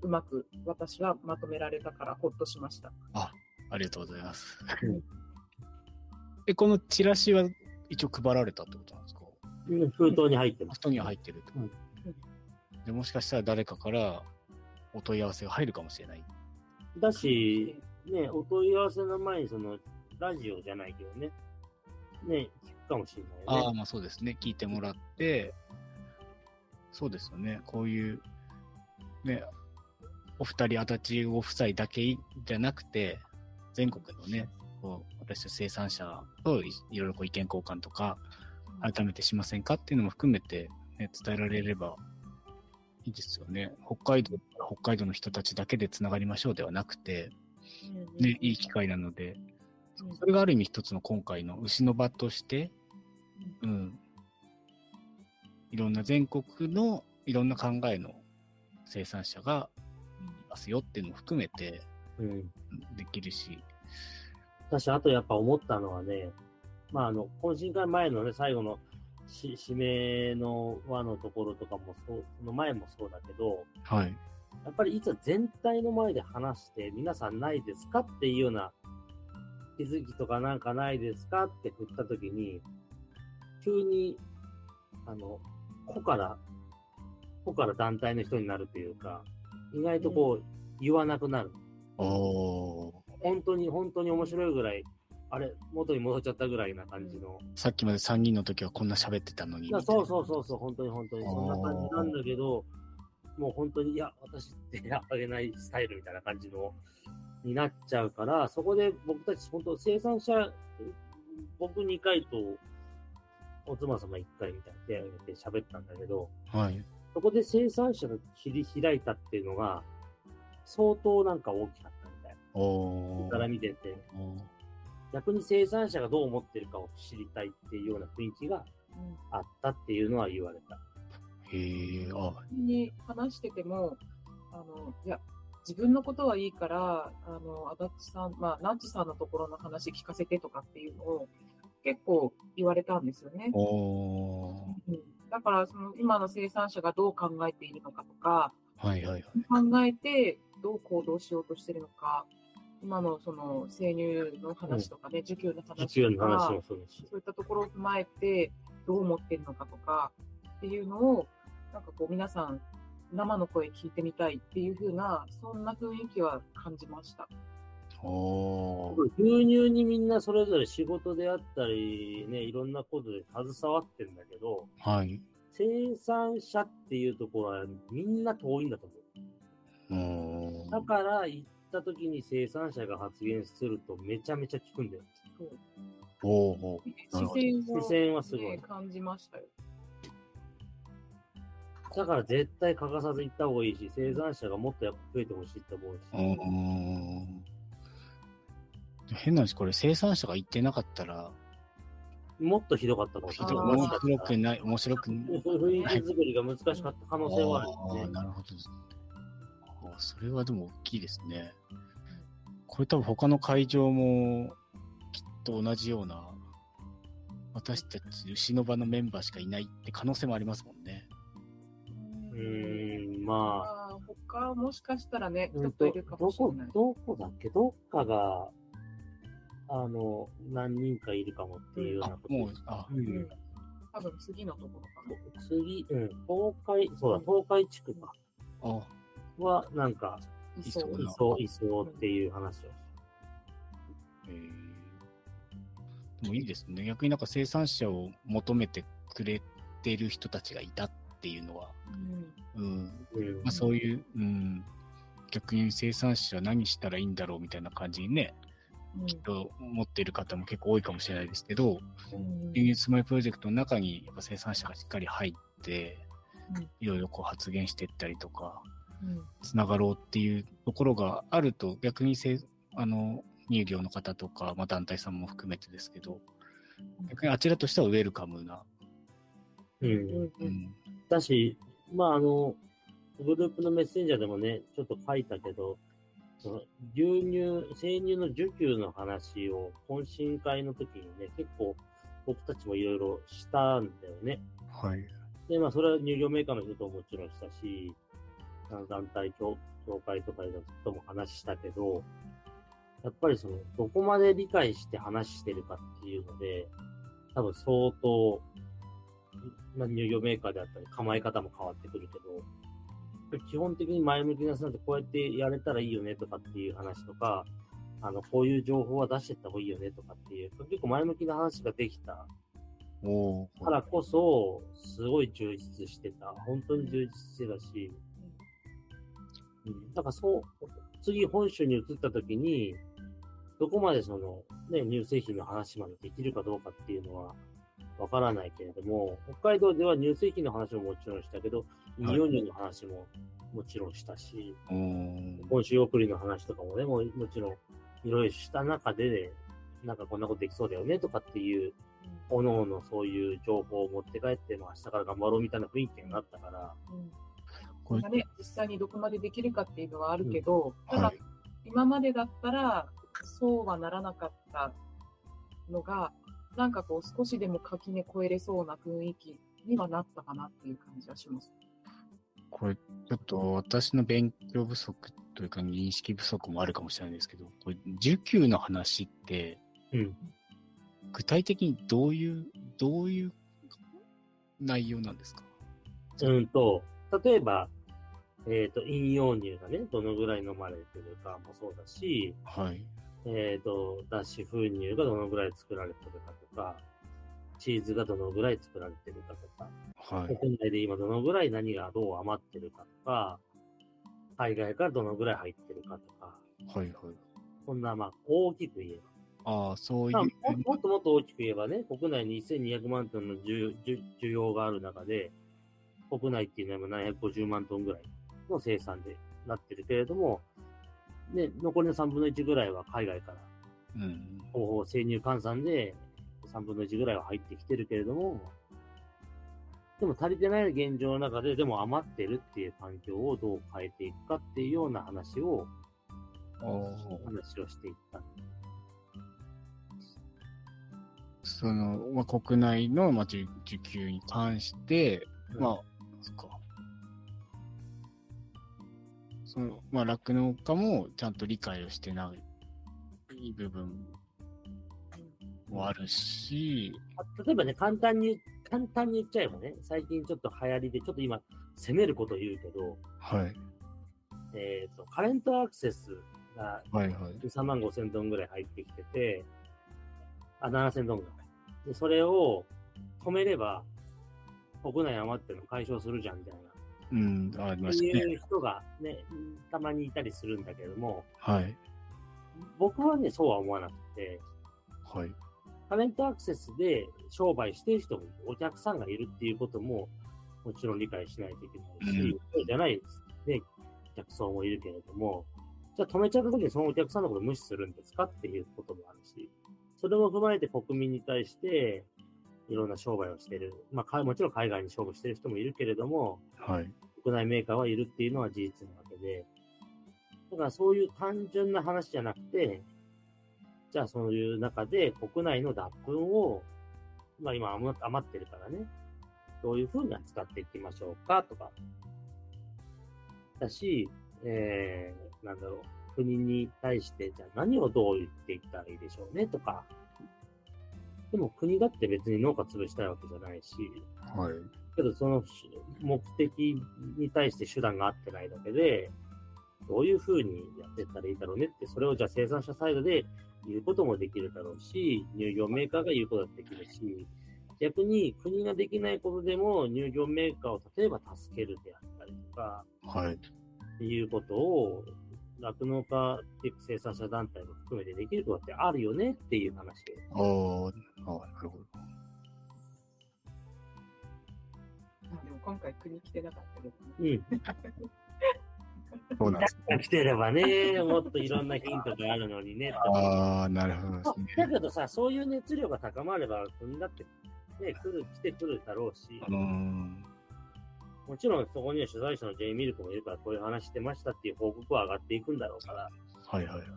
うまく私はまとめられたからほっとしました。ありがとうございますうん。*laughs* え、このチラシは一応配られたってことなんですか？うん封筒に入ってます。人には入ってるってこと、でもしかしたら誰かからお問い合わせが入るかもしれない。だし、ね、お問い合わせの前に、その、ラジオじゃないけどね、ね、聞くかもしれああ、ないよね。まあそうですね。聞いてもらって、そうですよね。こういう、ね、お二人、足立ご夫妻だけじゃなくて、全国のね、こう私たち生産者といいろいろこう意見交換とか、改めてしませんかっていうのも含めて、ね、伝えられればいいですよね。北海道、北海道の人たちだけでつながりましょうではなくて、ね、いい機会なので、うんそれがある意味一つの今回の牛の場として、うん、いろんな全国のいろんな考えの生産者がいますよっていうのを含めてうん。できるし、私、あとやっぱ思ったのはね、まあ、あの、懇親会前のね、最後のし指名の輪のところとかもそう、その前もそうだけど、はい。やっぱりいざ全体の前で話して、皆さんないですかっていうような気づきとかなんかないですかって振ったときに、急に、あの、個から、個から団体の人になるというか、意外とこう、言わなくなる。本当に、本当に面白いぐらい、あれ、元に戻っちゃったぐらいな感じの。さっきまで3人の時はこんな喋ってたのに。そうそうそうそう、本当に本当に、そんな感じなんだけど、もう本当に、いや、私ってあげないスタイルみたいな感じの、になっちゃうから、そこで僕たち本当生産者、僕2回と、お妻様1回みたいな手挙げて喋ったんだけど、はい。そこで生産者が切り開いたっていうのが、相当なんか大きかったみたいな。から見てて、逆に生産者がどう思ってるかを知りたいっていうような雰囲気がうんあったっていうのは言われた。へえ、あ、に話してても、あの、いや、自分のことはいいから、あの、足立さん、まあ、ナッチさんのところの話聞かせてとかっていうのを結構言われたんですよね。うんだから、その今の生産者がどう考えているのかとか、はいはいはい。考えてどう行動しようとしてるのか、今のその生乳の話とかね、受給の話とかそう。そういったところを踏まえて、どう思ってるのかとかっていうのを、なんかこう皆さん、生の声聞いてみたいっていう風な、そんな雰囲気は感じました。牛乳にみんなそれぞれ仕事であったり、ね、いろんなことで携わってるんだけど、はい。生産者っていうところはみんな遠いんだと思おう。だから行った時に生産者が発言するとめちゃめちゃ聞くんだよ。そうほど視線を、視線はすごいね感じましたよ。だから絶対欠かさず行った方がいいし、生産者がもっとやっぱ増えてほしいと思うし。変な話、これ生産者が言ってなかったら、もっとひどかったかもしひどれない。面白くない、面白くない。雰囲気作りが難しかった可能性はあるああ。なるほどですね。あーそれはでも大きいですね。これ多分他の会場もきっと同じような、私たち牛の場のメンバーしかいないって可能性もありますもんね。うーん、まあ。まあ、他もしかしたらね、ちうんょっといるかどこもしれない、。どこだっけ？どっかが、あの、何人かいるかもっていうようなあこ、とです。、もうあ、ううんん。多分次のところかな。次、うん、東海、そうだ、東海地区か。あ、は、なんか、いそううんいそう、いそうっていう話をしえーでもいいですね。逆になんか生産者を求めてくれてる人たちがいたっていうのは、うんうん、た。うんまあ、そういう、うん、逆に生産者は何したらいいんだろうみたいな感じにね、きっと思っている方も結構多いかもしれないですけど、うん。牛乳スマイルプロジェクトの中にやっぱ生産者がしっかり入ってうん、いろいろこう発言していったりとか、うん。つながろうっていうところがあると、逆にせあの乳業の方とか、まあ、団体さんも含めてですけど、逆にあちらとしてはウェルカムな、うん。ううんん、だし、まあ、あの、グループのメッセンジャーでもね、ちょっと書いたけど、その牛乳、生乳の受給の話を懇親会の時にね、結構僕たちもいろいろしたんだよね。はい。で、まあ、それは乳業メーカーの人とももちろんしたし、団体協、協会とかの人とも話したけど、やっぱりその、どこまで理解して話してるかっていうので、多分相当、まあ、乳業メーカーであったり、構え方も変わってくるけど、基本的に前向きな人なんてこうやってやれたらいいよねとかっていう話とか、あの、こういう情報は出してった方がいいよねとかっていう、結構前向きな話ができた。からこそ、すごい充実してた。本当に充実してたし、うん、だからそう、次本州に移った時に、どこまでその、ね、乳製品の話までできるかどうかっていうのは、わからないけれども、北海道では乳製品の話ももちろんしたけど、はい飲乳の話ももちろんしたし、おー本州送りの話とかもね、ももちろんいろいろした中で、なんかこんなことできそうだよねとかっていう、おのおのそういう情報を持って帰って、まあ明日から頑張ろうみたいな雰囲気になったから、うんこれがね、実際にどこまでできるかっていうのはあるけど、ただ、はい。今までだったら、そうはならなかったのが、なんかこう、少しでも垣根越えれそうな雰囲気にはなったかなっていう感じはします。これ、ちょっと私の勉強不足というか認識不足もあるかもしれないですけど、これ、受給の話って、うん。具体的にどういう、どういう内容なんですか？うんと、例えば、えっ、と、飲用乳がね、どのぐらい飲まれてるかもそうだし、はい。えっ、と、脱脂粉乳がどのぐらい作られてるかとか、チーズがどのぐらい作られてるかとか、はい。国内で今どのぐらい何がどう余ってるかとか、海外からどのぐらい入ってるかとか、はいはい。こんなまあ大きく言えば。ああ、そういまあ、う。ももっともっと大きく言えばね、国内に1200万トンの需要がある中で、国内っていうのは今750万トンぐらいの生産でなってるけれども、で、残りの3分の1ぐらいは海外から、うん。方法生乳換算で3分の1ぐらいは入ってきてるけれども、でも足りてない現状の中で、でも余ってるっていう環境をどう変えていくかっていうような話を。話をしていった。その、まあ、国内の、まあ、受受給に関して、まあ、そっか。その、まあ、酪農家もちゃんと理解をしてない部分もあるし、あ例えばね、簡単に、簡単に言っちゃえばね、最近ちょっと流行りで、ちょっと今、攻めること言うけど、はい。えっ、と、カレントアクセスがはいはい。3万5千トンぐらい入ってきてて、あ、7千トンぐらい。で、それを止めれば、国内余ってるの解消するじゃん、みたいな。うん、ありまそうしたね。いう人がね、たまにいたりするんだけども、はい。僕はね、そうは思わなくて、はい。タレントアクセスで商売してる人もお客さんがいるっていうことも、もちろん理解しないといけないし、うんそうじゃない、ね、客層もいるけれども、じゃあ止めちゃった時にそのお客さんのことを無視するんですかっていうこともあるし、それも踏まえて国民に対して、いろんな商売をしてる。まあか、もちろん海外に勝負してる人もいるけれども、はい。国内メーカーはいるっていうのは事実なわけで、だからそういう単純な話じゃなくて、じゃあそういう中で国内の脱粉を、まあ今余余ってるからね、どういうふうに扱っていきましょうか？とか、だし、えー、なんだろう、国に対して、じゃあ何をどう言っていったらいいでしょうね？とか、でも国だって別に農家潰したいわけじゃないし、はい。けどその目的に対して手段が合ってないだけで、どういうふうにやっていったらいいだろうねって、それをじゃあ生産者サイドで言うこともできるだろうし、乳業メーカーが言うことができるし、逆に国ができないことでも乳業メーカーを例えば助けるであったりとか、はい。っていうことを、酪農家っていう生産者団体も含めてできることってあるよねっていう話を。ああ、ああ、なるほど。あでも今回国来てなかったけどね。うん。*laughs* そうなんですね。来てればね、もっといろんなヒントがあるのにね。ああ、なるほどですだね。けどさ、そういう熱量が高まれば、国だって、ね、来る、来てくるだろうし、うーん。もちろんそこには取材者のジェイ・ミルクもいるから、こういう話してましたっていう報告は上がっていくんだろうから、はいはいはい。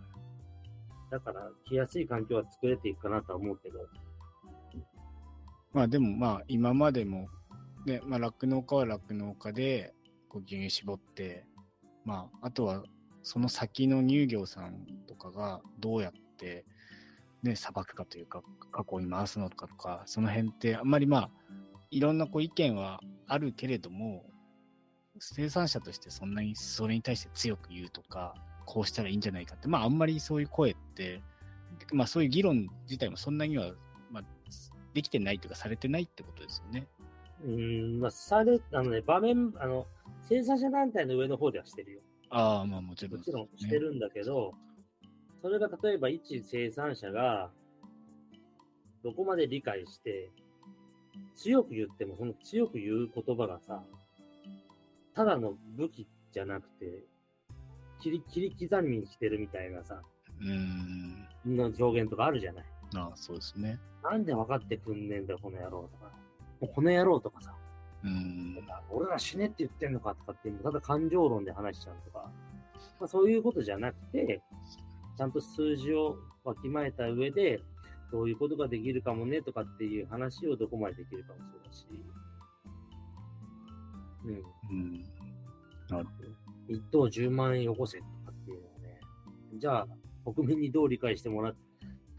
だから来やすい環境は作れていくかなとは思うけど、まあでもまあ今までも、ね、まあ酪農家は酪農家でこう牛乳絞って、まああとはその先の乳業さんとかがどうやってね、裁くかというか、過去に回すのかとか、その辺ってあんまりまあ、いろんなこう意見はあるけれども、生産者としてそんなにそれに対して強く言うとか、こうしたらいいんじゃないかって、まああんまりそういう声って、まあそういう議論自体もそんなには、まあ、できてないというかされてないってことですよね。うん、まあ、され、あのね、場面、あの、生産者団体の上の方ではしてるよ。ああ、まあもちろん、もちろんしてるんだけど、それが例えば一生産者が、どこまで理解して、強く言っても、その強く言う言葉がさ、ただの武器じゃなくて、切り、切り刻みにしてるみたいなさ、うーん。の表現とかあるじゃない。ああ、そうですね。なんで分かってくんねえんだよ、この野郎とか。この野郎とかさ、うーん。俺ら死ねって言ってんのかとかっていうの、ただ感情論で話しちゃうとか、まあ、そういうことじゃなくて、ちゃんと数字をわきまえた上で、どういうことができるかもねとかっていう話をどこまでできるかもそうだし、うん。うん。なるほど。一等10万円よこせとかっていうのはね、じゃあ、国民にどう理解してもらって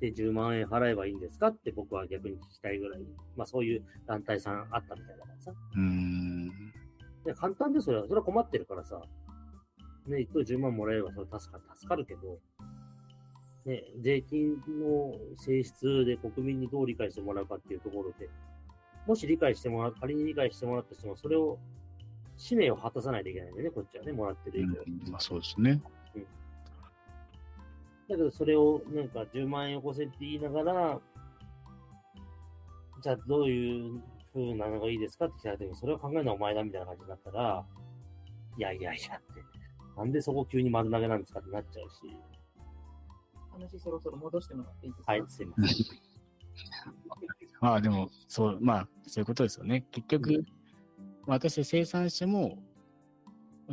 10万円払えばいいんですかって僕は逆に聞きたいぐらい、まあそういう団体さんあったみたいだからさ。うーん。いや、簡単でそれは、それは困ってるからさ。ね、一等10万もらえればそれ助かる、助かるけど、ね、税金の性質で国民にどう理解してもらうかっていうところで、もし理解してもらう、仮に理解してもらったとしても、それを、使命を果たさないといけないんでね、こっちはね、もらってる以上。うんまあそうですね。だけど、それをなんか10万円よこせって言いながら、じゃあどういう風なのがいいですかって聞かれても、それを考えるのはお前だみたいな感じになったら、いやいやいやって、なんでそこ急に丸投げなんですかってなっちゃうし、話そろそろ戻してもらっていいですか？はい、すいません。*laughs* まあでも、そう、まあそういうことですよね。結局、まあ私生産者も、も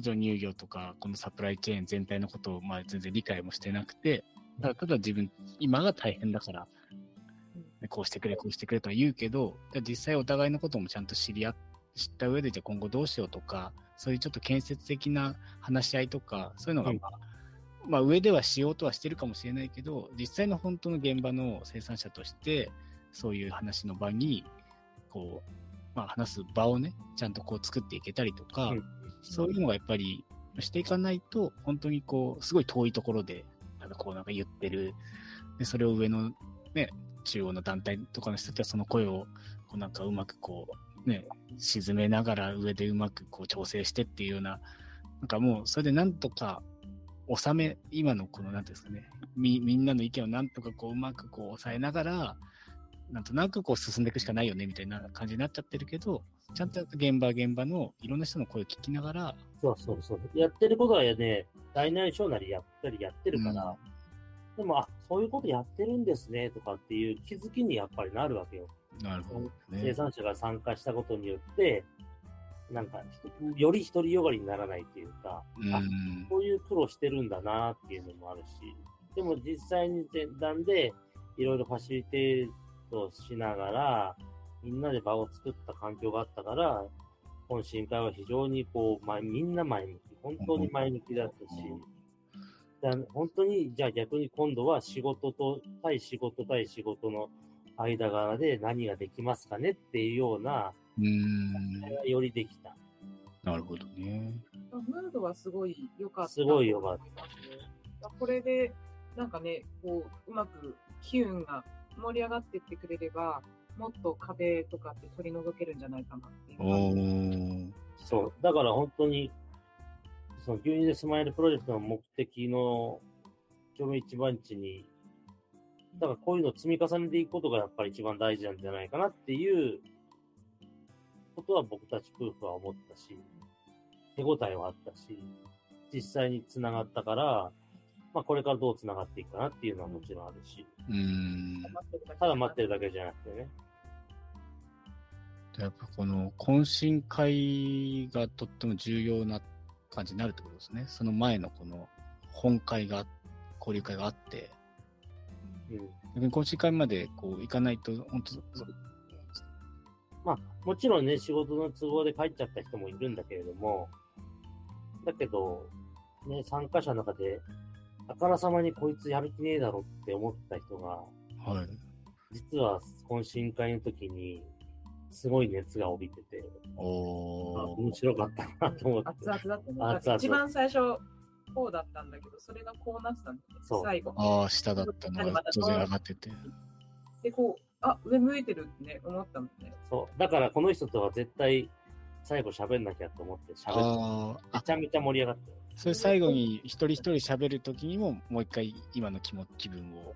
ちろん乳業とか、このサプライチェーン全体のことを、まあ全然理解もしてなくて、ただただ自分、今が大変だから、ねこうしてくれ、こうしてくれとは言うけど、実際お互いのこともちゃんと知り合っ知った上で、じゃあ今後どうしようとか、そういうちょっと建設的な話し合いとか、そういうのが、まあ、まあ上ではしようとはしてるかもしれないけど、実際の本当の現場の生産者として、そういう話の場に、こう、まあ話す場をね、ちゃんとこう作っていけたりとか、うんそういうのがやっぱりしていかないと、本当にこう、すごい遠いところで、なんかこうなんか言ってる、でそれを上のね、中央の団体とかの人たちはその声を、こうなんかうまくこう、ね、沈めながら上でうまくこう調整してっていうような、なんかもうそれでなんとか収め、今のこのなんていうんですかね、み、みんなの意見をなんとかこううまくこう抑えながら、なんとなくこう進んでいくしかないよねみたいな感じになっちゃってるけど、ちゃんと現場現場のいろんな人の声を聞きながら、そうそうそう。やってることはね、大なり小なりやったりやってるから、でも、あ、そういうことやってるんですね、とかっていう気づきにやっぱりなるわけよ。なるほど生ね。産者が参加したことによって、なんか、より独りよがりにならないっていうか、うんあ、こういう苦労してるんだなっていうのもあるし、でも実際に前段でいろいろファシリテートしながら、みんなで場を作った環境があったから、懇親会は非常にこう、まあ、みんな前向き、本当に前向きだったし、だ本当に、じゃあ逆に今度は仕事と、対仕事対仕事の間柄で何ができますかねっていうような、うん、よりできた。なるほどね。ムードはすごい良かった。すごい良かったた。これで、なんかね、こう、うまく機運が盛り上がっていってくれれば、もっと壁とかって取り除けるんじゃないかなっていう。そう。だから本当に、その牛乳でスマイルプロジェクトの目的の、今日の一番地に、だからこういうのを積み重ねていくことがやっぱり一番大事なんじゃないかなっていうことは僕たち夫婦は思ったし、手応えはあったし、実際に繋がったから、まあこれからどう繋がっていくかなっていうのはもちろんあるし、うん。ただ待ってるだけじゃなくてね。やっぱこの懇親会がとっても重要な感じになるってことですね。その前のこの本会が、交流会があって、うん。逆に懇親会までこう行かないと、本当まあ、もちろんね、仕事の都合で帰っちゃった人もいるんだけれども、だけど、ね、参加者の中で、あからさまにこいつやる気ねえだろって思った人が、はい。実は懇親会の時に、すごい熱が帯びてて、あおー。面白かったなと思って。熱々だったね。熱々一番最初、こうだったんだけど、それがこうなってたんだよね。そう最後。ああ、下だったのが当然上がってて。で、こう、あ、上向いてるってね、思ったもんね。そう。だからこの人とは絶対、最後喋んなきゃと思って喋って、めあ、ちゃめちゃ盛り上がったよ。それ最後に一人一人喋るときにも、もう一回今の気も気分を、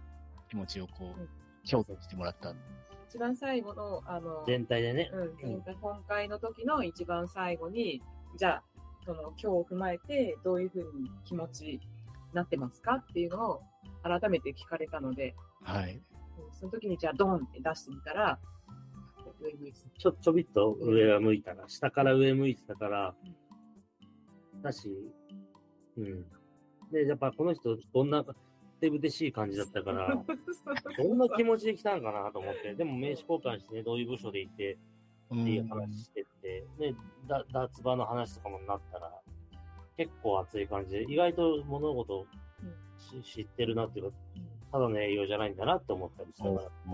気持ちをこう、表現してもらった。一番最後の、あの、全体でね。うん、前回本会の時の一番最後に、じゃあ、その今日を踏まえて、どういうふうに気持ちになってますかっていうのを改めて聞かれたので、はい。うんその時にじゃあドンって出してみたら、ちょ、ちょびっと上は向いたら、下から上向いてたから、だし、うん。で、やっぱこの人、どんな、手ぶてしい感じだったから、*laughs* どんな気持ちで来たんかなと思って、でも名刺交換してね、どういう部署でいて、うっていうん話してって、で、だ、脱馬の話とかもなったら、結構熱い感じで、意外と物事知ってるなっていうか、ただの営業じゃないんだなって思ったりしたから、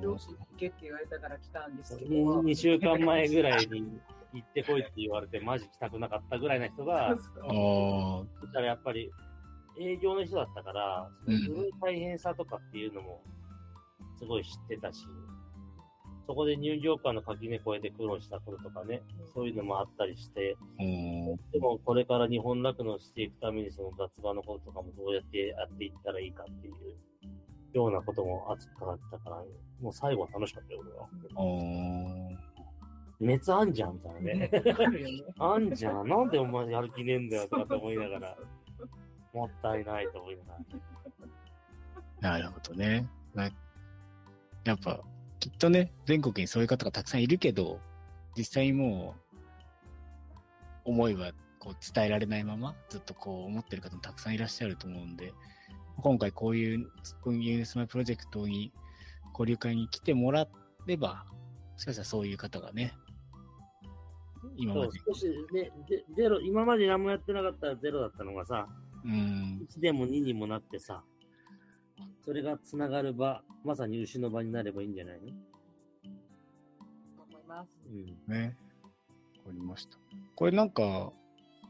上司に行けって言われたから来たんですけど、2週間前ぐらいに行ってこいって言われて、マジ来たくなかったぐらいな人が、そしたらやっぱり、営業の人だったから、そうん。の大変さとかっていうのも、すごい知ってたし、そこで入場館の垣根越えて苦労したこととかね、そういうのもあったりして、でもこれから日本楽のしていくためにその雑場のこととかもどうやってやっていったらいいかっていうようなことも熱くかったから、もう最後は楽しかったよ、俺は。熱あんじゃんみたいなね。*laughs* あんじゃん。なんでお前やる気ねえんだよとかって思いながら、*laughs* もったいないと思いながら。なるほどね。なやっぱ、きっとね、全国にそういう方がたくさんいるけど、実際にもう、思いはこう伝えられないまま、ずっとこう思ってる方もたくさんいらっしゃると思うんで、今回こういう運輸スマイプロジェクトに交流会に来てもらえば、もしかしたらそういう方がね、今まで、少しね、でゼロ、今まで何もやってなかったらゼロだったのがさ、うん、1でも2にもなってさ、それがつながる場、まさに牛の場になればいいんじゃないの？と思います。うん。ね。わかりました。これなんか、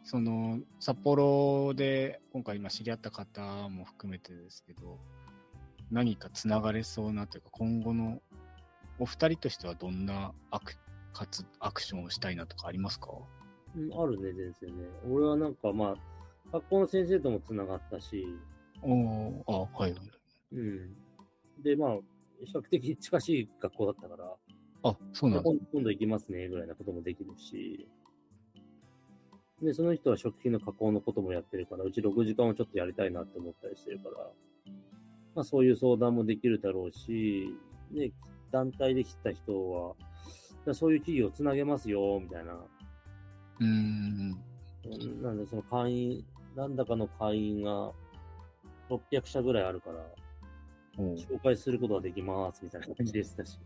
その、札幌で今回今知り合った方も含めてですけど、何かつながれそうなというか、今後のお二人としてはどんなアクかつアクションをしたいなとかありますか？うん、あるね、全然ね。俺はなんかまあ、学校の先生ともつながったし、おおあ、はい。うん。で、まあ、比較的近しい学校だったから、あ、そうなんだ。今今度行きますね、ぐらいなこともできるし、で、その人は食品の加工のこともやってるから、うち6時間をちょっとやりたいなって思ったりしてるから、まあそういう相談もできるだろうし、ね、団体で来た人は、そういう企業をつなげますよ、みたいな。うーん。うんなんで、その会員、なんだかの会員が600社ぐらいあるから、紹介することができます、みたいな感じでしたし。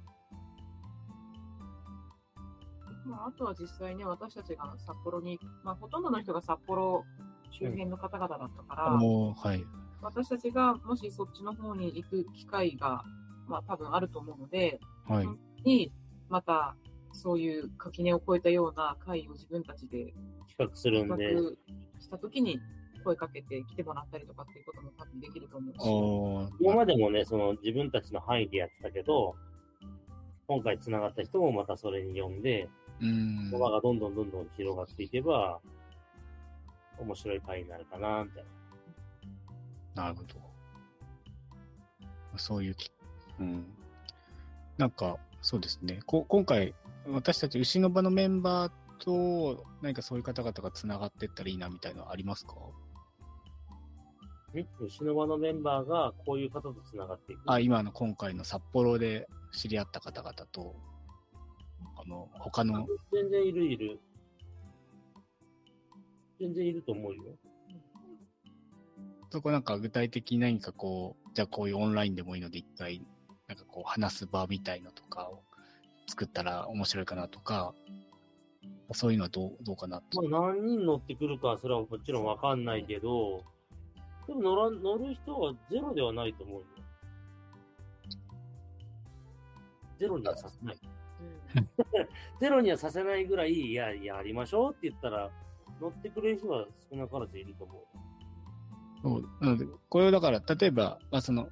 まあ、あとは実際ね、私たちが札幌に、まあ、ほとんどの人が札幌周辺の方々だったから、おーはい。私たちがもしそっちの方に行く機会が、まあ、多分あると思うので、はい。に、また、そういう垣根を越えたような会を自分たちで企画するんで、企画したときに声かけて来てもらったりとかっていうことも多分できると思うし。今までもね、その自分たちの範囲でやってたけど、今回繋がった人もまたそれに呼んで、うーん。輪がどんどんどんどん広がっていけば、面白い回になるかな、みたいな。なるほど。そういうき、うん。なんか、そうですね。こ今回、私たち牛の場のメンバーと何かそういう方々がつながっていったらいいなみたいなのありますか？ね牛の場のメンバーがこういう方と繋がっていく。あ、今の今回の札幌で知り合った方々と、あの、他の、全然いるいる。全然いると思うよ。そこなんか具体的に何かこう、じゃあこういうオンラインでもいいので一回、なんかこう話す場みたいのとかを作ったら面白いかなとか、そういうのはどう、どうかなと。まあ何人乗ってくるかはそれはもちろんわかんないけど、でも乗ら乗る人はゼロではないと思うよ。ゼロにはさせない。ゼロにはさせないぐらい、いや、やりましょうって言ったら、乗ってくれる人は少なからずいると思う。そうなので、これをだから、例えば、まあ、その、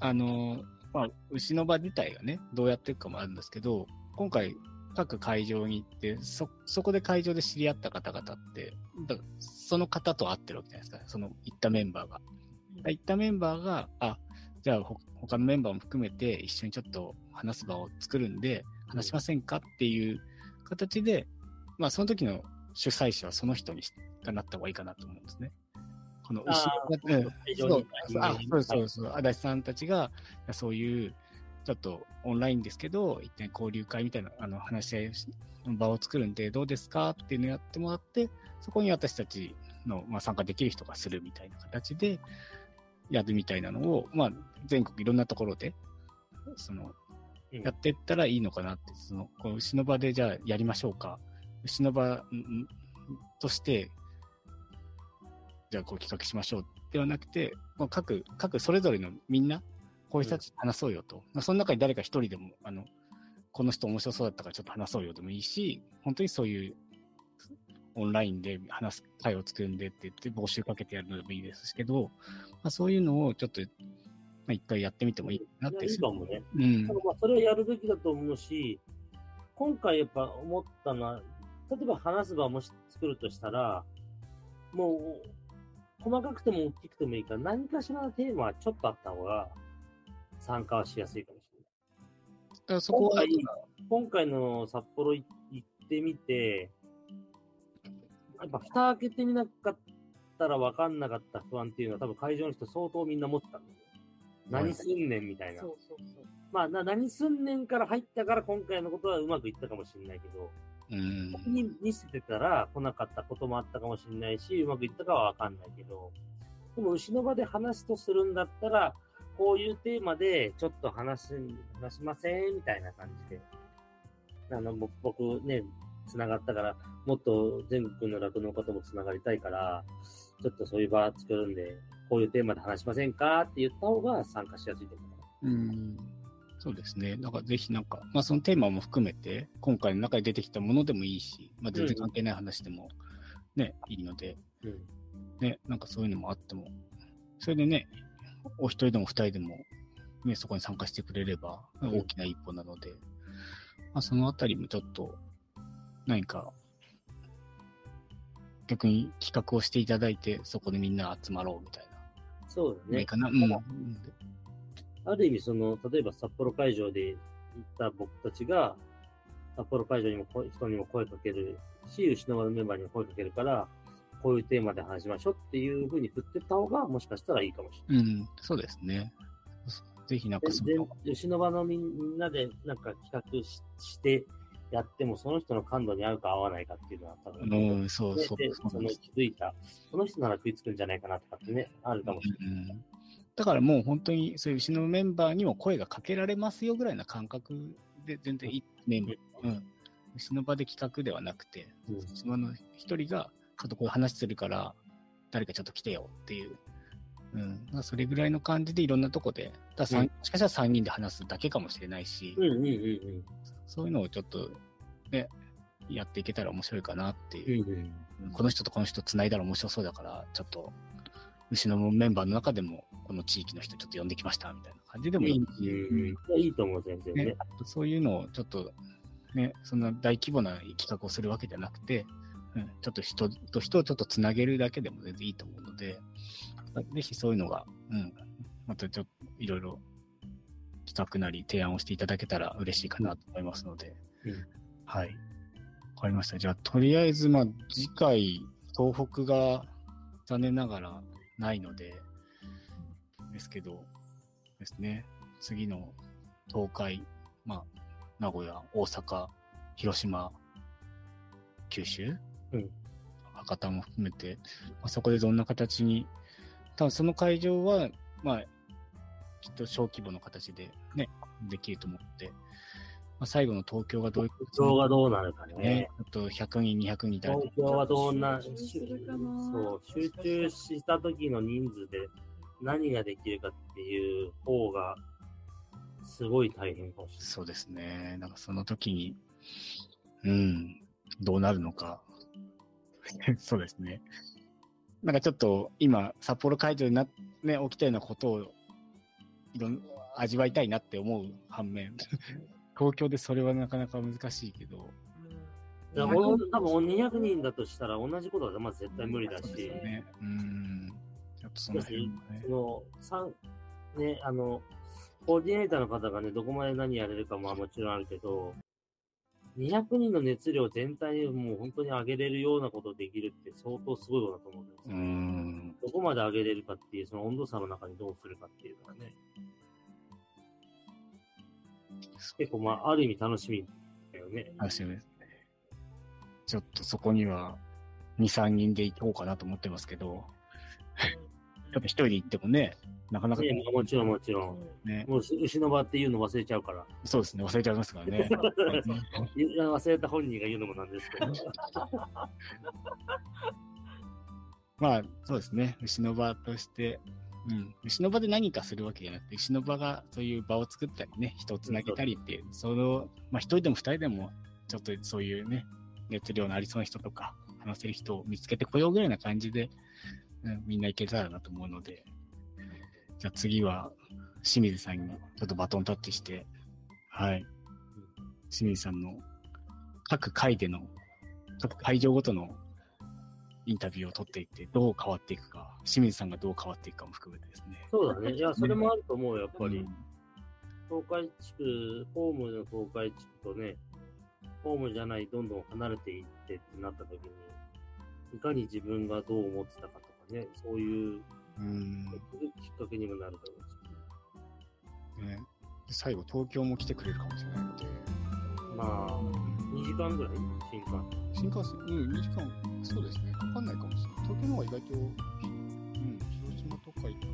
あの、まあ、牛の場自体がね、どうやっていくかもあるんですけど、今回、各会場に行って、そ、そこで会場で知り合った方々って、だからその方と会ってるわけじゃないですか、その行ったメンバーが。行ったメンバーが、あ、じゃあほ他のメンバーも含めて一緒にちょっと話す場を作るんで、話しませんかっていう形で、まあその時の主催者はその人にしがなった方がいいかなと思うんですね。このあーうん。あそうそうそう、足立さんたちが、そういう、ちょっとオンラインですけど、一点交流会みたいなあの話し合いの場を作るんで、どうですかっていうのをやってもらって、そこに私たちの、まあ、参加できる人がするみたいな形で、やるみたいなのを、まあ、全国いろんなところで、その、うんやっていったらいいのかなって、その、この牛の場でじゃあやりましょうか。牛の場として、じゃあこう企画しましょうではなくて、もう各、各それぞれのみんな、こういう人たちと話そうよと。まあ、その中に誰か一人でも、あの、この人面白そうだったからちょっと話そうよでもいいし、本当にそういう、オンラインで話す会を作るんでって言って募集かけてやるのでもいいですけど、まあ、そういうのをちょっと、まあ、一回やってみてもいいなって。いいかもね。うんただまあそれはやるべきだと思うし、今回やっぱ思ったのは、例えば話す場もし作るとしたら、もう、細かくても大きくてもいいから、何かしらのテーマはちょっとあった方が、参加はしやすいかもしれない。そこは、今回、今回の札幌行ってみて、やっぱ蓋開けてみなかったら分かんなかった不安っていうのは多分会場の人相当みんな持ってたんだよね。何すんねんみたいな。そうそうそう。まあな、何すんねんから入ったから今回のことはうまくいったかもしれないけど、うん、に見せてたら来なかったこともあったかもしれないし、うまくいったかはわかんないけど、でも牛の場で話すとするんだったら、こういうテーマでちょっと話し、話しませんみたいな感じで。あの、僕僕ね、繋がったから、もっと全国の酪農家とも繋がりたいから、ちょっとそういう場作るんで、こういうテーマで話しませんかって言った方が参加しやすいと思う。うん、そうですね。だからぜひなんか、まあそのテーマも含めて、今回の中で出てきたものでもいいし、まあ全然関係ない話でもね、いいので、うん。ね、なんかそういうのもあっても、それでね、お一人でも二人でも、ね、そこに参加してくれれば大きな一歩なので、まあそのあたりもちょっと、何か、逆に企画をしていただいて、そこでみんな集まろうみたいな。そうだねいい。かな？うん。ある意味、その、例えば札幌会場で行った僕たちが、札幌会場にもこ人にも声かけるし、牛のメンバーにも声かけるから、こういうテーマで話しましょうっていうふうに振ってった方が、もしかしたらいいかもしれない。うん、そうですね。ぜひなんかそでの、牛の場のみんなでなんか企画ししてやっても、その人の感度に合うか合わないかっていうのは多分、うん、そうそうででその。気づいた、この人なら食いつくんじゃないかなとかってね、あるかもしれない。うんだからもう本当にそういう牛のメンバーにも声がかけられますよぐらいな感覚で全然いいメンバー。うん。牛の場で企画ではなくて、うん牛の一人が、とこう話するから、誰かちょっと来てよっていう。うん。まあそれぐらいの感じでいろんなとこで、ださんうん。もしかしたら3人で話すだけかもしれないし、うんうんうんそういうのをちょっとね、やっていけたら面白いかなっていう。うん。うん。うん。この人とこの人繋いだら面白そうだから、ちょっと、牛のメンバーの中でも、この地域の人ちょっと呼んできました、みたいな感じでもいいし、うん。いやいいと思う、全然ね。ね。、そういうのをちょっと、ね、そんな大規模な企画をするわけじゃなくて、うん、ちょっと人と人をちょっとつなげるだけでも全然いいと思うので、ぜひそういうのが、うん、またちょっといろいろ企画なり提案をしていただけたら嬉しいかなと思いますので、うん。はい。わかりました。じゃあ、とりあえず、まあ、次回、東北が残念ながらないので、ですけど、ですね、次の東海、まあ、名古屋、大阪、広島、九州、うん博多も含めて、まあ、そこでどんな形に、多分その会場は、まあ、きっと小規模の形でね、できると思って、まあ、最後の東京がどういう東京がどうなるかねね。、あと100人、200人東京はどんなそう、集中した時の人数で何ができるかっていう方が、すごい大変かもしれない。そうですね。なんかその時に、うん、どうなるのか。*laughs* そうですね。なんかちょっと今、札幌会場にな、ね、起きたようなことを、いろん味わいたいなって思う反面、*laughs* 東京でそれはなかなか難しいけど、だか多分200人だとしたら同じことはまず絶対無理だし、ね、うん、ちょっとその辺もね。そ。の、三ね、あの、コーディネーターの方がね、どこまで何やれるかももちろんあるけど、200人の熱量全体にもう本当に上げれるようなことできるって相当すごいことだと思うんですうよ。ん、どこまで上げれるかっていう、その温度差の中にどうするかっていうのはね、結構まあ、ある意味楽しみだよね。楽しみですね。ちょっとそこには2、3人で行こうかなと思ってますけど、やっぱ一人で行ってもね、なかなかね、もちろんもちろん。ね、もう牛の場っていうの忘れちゃうから。そうですね、忘れちゃいますからね。*laughs* 忘れた本人が言うのもなんですけど。*laughs* まあ、そうですね、牛の場として、うん、牛の場で何かするわけじゃなくて、牛の場がそういう場を作ったりね、人をつなげたりっていう、その、まあ一人でも二人でも、ちょっとそういうね、熱量のありそうな人とか、話せる人を見つけてこようぐらいな感じで、うん、みんないけたらなと思うので、じゃあ次は清水さんにちょっとバトンタッチして、はい。清水さんの各回での、各会場ごとのインタビューを取っていって、どう変わっていくか、清水さんがどう変わっていくかも含めてですね。そうだね。いや、それもあると思うよ、やっぱりうん。東海地区、ホームの東海地区とね、ホームじゃない、どんどん離れていってってなった時に、いかに自分がどう思ってたかね、そういううん。きっかけにもなるだろうし。ね、で最後、東京も来てくれるかもしれないので、まあ、2時間ぐらい？新幹線。新幹線、うん、2時間、そうですね、かかんないかもしれない。東京の方が意外と、うん、広島とか行く